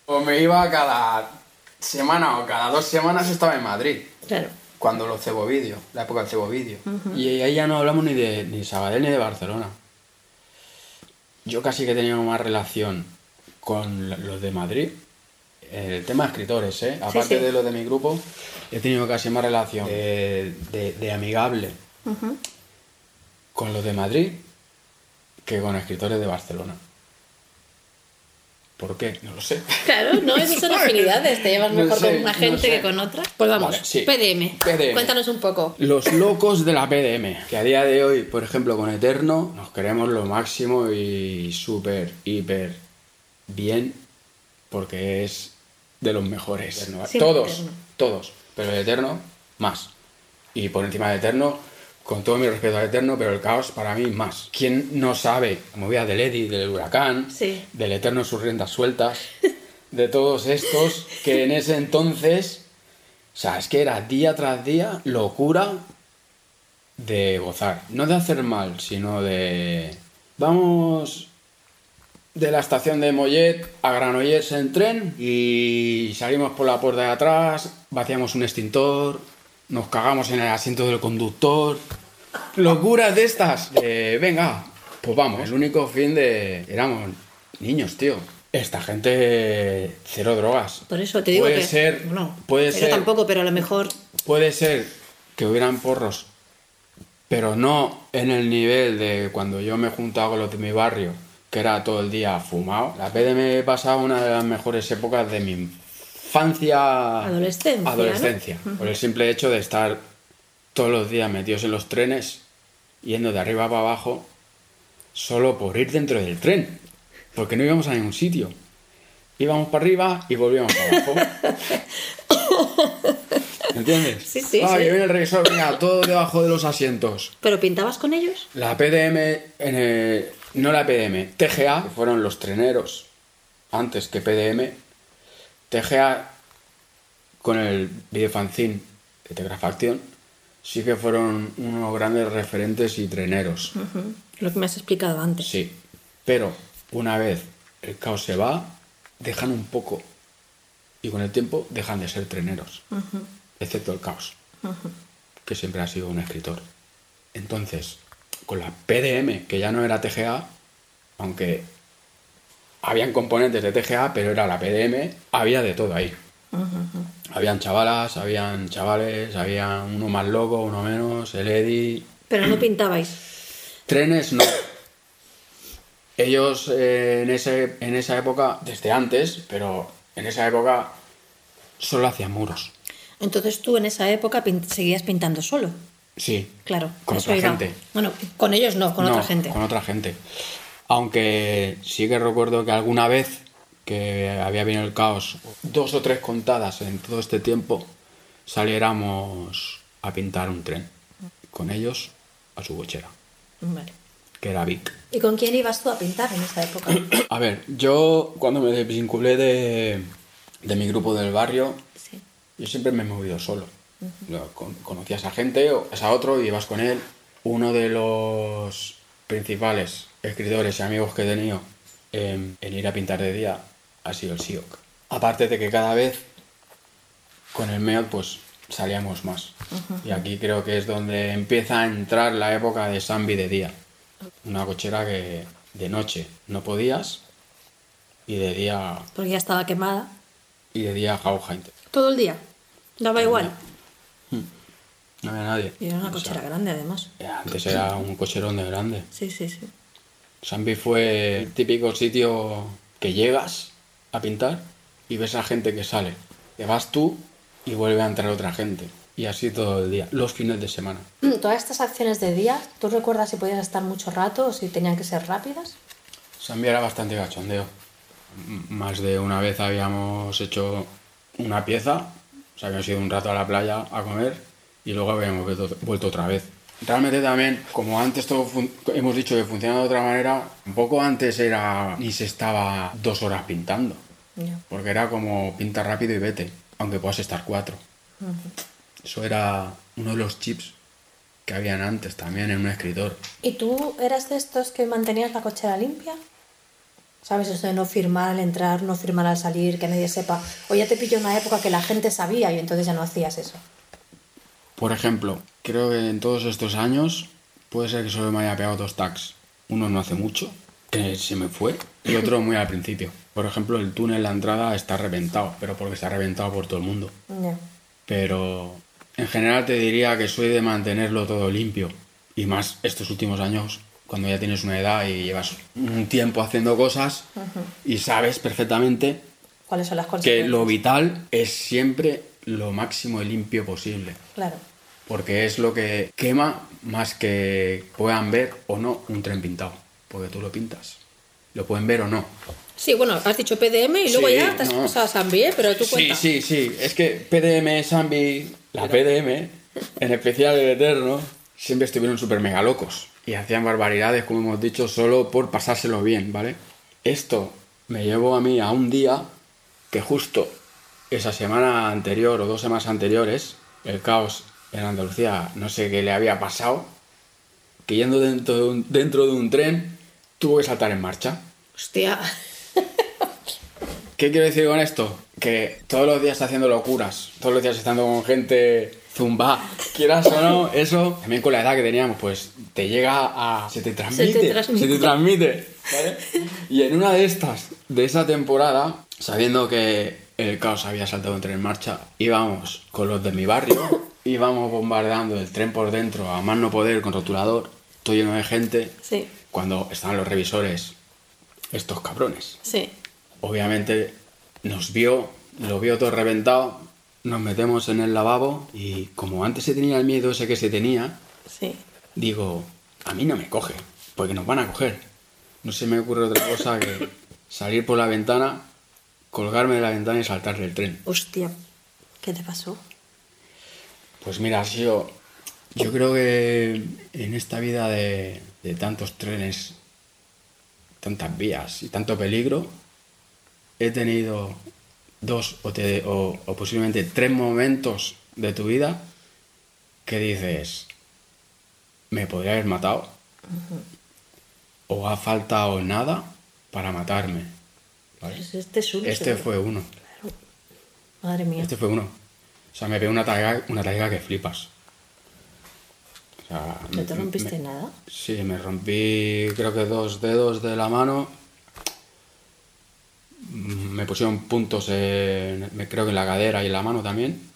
O me iba cada semana o cada dos semanas estaba en Madrid. Claro. Cuando los cebovídeos, la época del cebovídeo. Y ahí ya no hablamos ni de ni Sabadell ni de Barcelona. Yo casi que he tenido más relación con los de Madrid. El tema de escritores, ¿eh? Aparte sí. de los de mi grupo, he tenido casi más relación de, de- de amigable con los de Madrid que con escritores de Barcelona. ¿Por qué? No lo sé. Claro, no, esas son afinidades. Te llevas No mejor sé, con una no gente sé. que con otra. Pues vamos, Vale, sí. PDM. PDM. Cuéntanos un poco. Los locos de la PDM, que a día de hoy, por ejemplo, con Eterno, nos queremos lo máximo y súper, hiper bien, porque es de los mejores. Todos, Eterno. todos. Pero el Eterno, más. Y por encima del Eterno, con todo mi respeto al Eterno, pero el Caos para mí más. ¿Quién no sabe la movida del Eddy, del Huracán, Sí. del Eterno sus riendas sueltas, de todos estos que en ese entonces, o sea, es que era día tras día locura de gozar. No de hacer mal, sino de... Vamos de la estación de Mollet a Granollers en tren y salimos por la puerta de atrás, vaciamos un extintor, nos cagamos en el asiento del conductor. Locuras de estas. De, venga, pues vamos. El único fin de... Éramos niños, tío. Esta gente... Cero drogas. Por eso te digo puede que. Ser, bueno, puede yo ser... tampoco, pero a lo mejor. Puede ser que hubieran porros, pero no en el nivel de cuando yo me juntaba con los de mi barrio, que era todo el día fumado. La PDM pasaba una de las mejores épocas de mi infancia. Adolescencia. Por el simple hecho de estar todos los días metidos en los trenes, yendo de arriba para abajo, solo por ir dentro del tren. Porque no íbamos a ningún sitio. Íbamos para arriba y volvíamos para abajo. ¿Entiendes? Sí, sí, Ah, sí. que viene el revisor, venga, todo debajo de los asientos. ¿Pero pintabas con ellos? La PDM, en el- no la PDM, TGA, que fueron los treneros antes que PDM. TGA, con el videofanzine de Tegrafacción, sí que fueron unos grandes referentes y treneros. Lo que me has explicado antes. Sí, pero una vez el caos se va, dejan un poco y con el tiempo dejan de ser treneros, excepto el caos, que siempre ha sido un escritor. Entonces, con la PDM, que ya no era TGA, aunque habían componentes de TGA, pero era la PDM, había de todo ahí. Habían chavalas, habían chavales, había uno más loco, uno menos, el Eddy, Pero no pintabais. Trenes no. Ellos eh, en, ese, en esa época, desde antes, pero en esa época solo hacían muros. Entonces tú en esa época seguías pintando solo. Sí. Claro. Con otra gente. Bueno, con ellos no, con No, otra gente. Con otra gente. Aunque sí que recuerdo que alguna vez que había venido el caos, dos o tres contadas en todo este tiempo, saliéramos a pintar un tren. Con ellos a su cochera, Vale. que era Vic. ¿Y con quién ibas tú a pintar en esa época? A ver, yo cuando me desvinculé de, de mi grupo del barrio, Sí. yo siempre me he movido solo. Lo- con- Conocías a gente, o a otro, y ibas con él. Uno de los principales escritores y amigos que he tenido en, en ir a pintar de día ha sido el SIOC. Aparte de que cada vez con el MEOD pues salíamos más. Y aquí creo que es donde empieza a entrar la época de Sambi de día. Una cochera que de noche no podías y de día Porque ya estaba quemada. y de día jauja. Todo el día. Daba igual. No había nadie. Y era una O sea, cochera grande además. eh, Antes era un cocherón de grande. Sí, sí, sí. Sambi fue el típico sitio que llegas a pintar y ves a gente que sale. Te vas tú y vuelve a entrar otra gente. Y así todo el día, los fines de semana. Todas estas acciones de día, ¿tú recuerdas si podías estar mucho rato o si tenían que ser rápidas? Sambi era bastante gachondeo. Más de una vez habíamos hecho una pieza, o sea, habíamos ido un rato a la playa a comer y luego habíamos vuelto, vuelto otra vez. Realmente también, como antes todo hemos dicho que funcionaba de otra manera, un poco antes era ni se estaba dos horas pintando. Porque era como pinta rápido y vete, aunque puedas estar cuatro. Eso era uno de los chips que habían antes también en un escritor. ¿Y tú eras de estos que mantenías la cochera limpia? ¿Sabes? Eso de no firmar al entrar, no firmar al salir, que nadie sepa. O ya te pilló una época que la gente sabía y entonces ya no hacías eso. Por ejemplo, creo que en todos estos años puede ser que solo me haya pegado dos tags. Uno no hace mucho, que se me fue, y otro muy al principio. Por ejemplo, el túnel, la entrada está reventado, pero porque está reventado por todo el mundo. Ya. Pero en general te diría que soy de mantenerlo todo limpio. Y más estos últimos años, cuando ya tienes una edad y llevas un tiempo haciendo cosas y sabes perfectamente ¿Cuáles son las que lo vital es siempre lo máximo de limpio posible. Claro. Porque es lo que quema más que puedan ver o no un tren pintado. Porque tú lo pintas. lo pueden ver o no. Sí, bueno, has dicho PDM y luego Sí, ya te has no. pasado a Zambi, ¿eh? pero tú Sí, cuenta. sí, sí. Es que PDM, Zambi, la PDM, en especial el Eterno, siempre estuvieron súper mega locos. Y hacían barbaridades, como hemos dicho, solo por pasárselo bien, ¿vale? Esto me llevó a mí a un día que justo esa semana anterior o dos semanas anteriores, el caos en Andalucía, no sé qué le había pasado, que yendo dentro de un, dentro de un tren, tuvo que saltar en marcha. Hostia. ¿Qué quiero decir con esto? Que todos los días está haciendo locuras, todos los días estando con gente zumba, quieras o no, eso, también con la edad que teníamos, pues te llega a... se te transmite, transmite. se te transmite, ¿vale? Y en una de estas, de esa temporada, sabiendo que el caos había saltado un tren en marcha, íbamos con los de mi barrio, íbamos bombardeando el tren por dentro a más no poder con rotulador, todo lleno de gente, Sí, cuando estaban los revisores, estos cabrones. Sí. obviamente nos vio, lo vio todo reventado, nos metemos en el lavabo y como antes se tenía el miedo ese que se tenía, Sí. digo, a mí no me coge, porque nos van a coger. No se me ocurre otra cosa que salir por la ventana, colgarme de la ventana y saltar del tren. Hostia. ¿Qué te pasó? Pues mira, sido, yo creo que en esta vida de, de tantos trenes, tantas vías y tanto peligro, he tenido dos o, te- o- o posiblemente tres momentos de tu vida que dices, me podría haber matado o ha faltado nada para matarme. ¿Vale? Pues este es uno. Este fue uno. Madre mía. Este fue uno. O sea, me pegó una taiga, una que flipas. O sea, ¿No te rompiste me- nada? Sí, me rompí creo que dos dedos de la mano. Me pusieron puntos en, creo que en la cadera y en la mano también.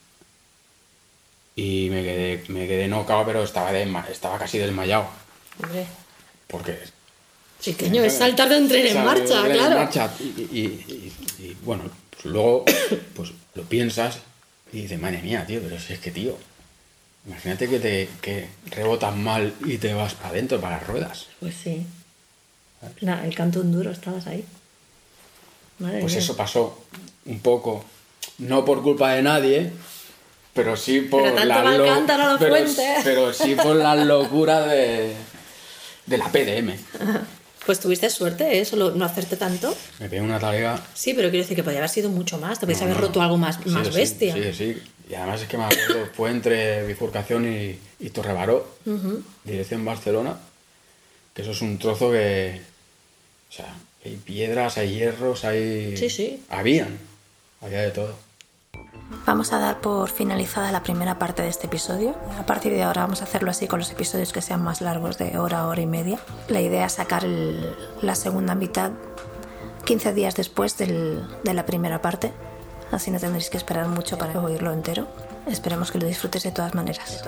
Y me quedé, me quedé nocao, pero estaba, estaba casi desmayado. Hombre. Porque Pequeño, es saltar de un tren en marcha, tren en claro. marcha. Y, y- y- y, bueno, pues luego pues lo piensas y dices, madre mía, tío, pero si es que, tío, imagínate que te que rebotas mal y te vas para adentro, para las ruedas. Pues sí. La- el canto duro, estabas ahí. Madre Pues mía. eso pasó un poco, no por culpa de nadie, pero sí por Pero tanto la lo- cántaro pero, pero sí por la locura de, de la PDM. Pues tuviste suerte, ¿eh? Solo no hacerte tanto. Me pegué una tarea Sí, pero quiero decir que podría haber sido mucho más. Te podías No, haber no. roto algo más, Sí, más sí, bestia. Sí, sí. Y además es que me acuerdo, fue entre bifurcación y, y Torrebaró, dirección Barcelona, que eso es un trozo que. O sea, hay piedras, hay hierros, hay. Sí, sí. Habían. Había de todo. Vamos a dar por finalizada la primera parte de este episodio. A partir de ahora vamos a hacerlo así con los episodios que sean más largos, de hora, hora y media. La idea es sacar la segunda mitad 15 días después de la primera parte. Así no tendréis que esperar mucho para oírlo entero. Esperemos que lo disfrutes de todas maneras.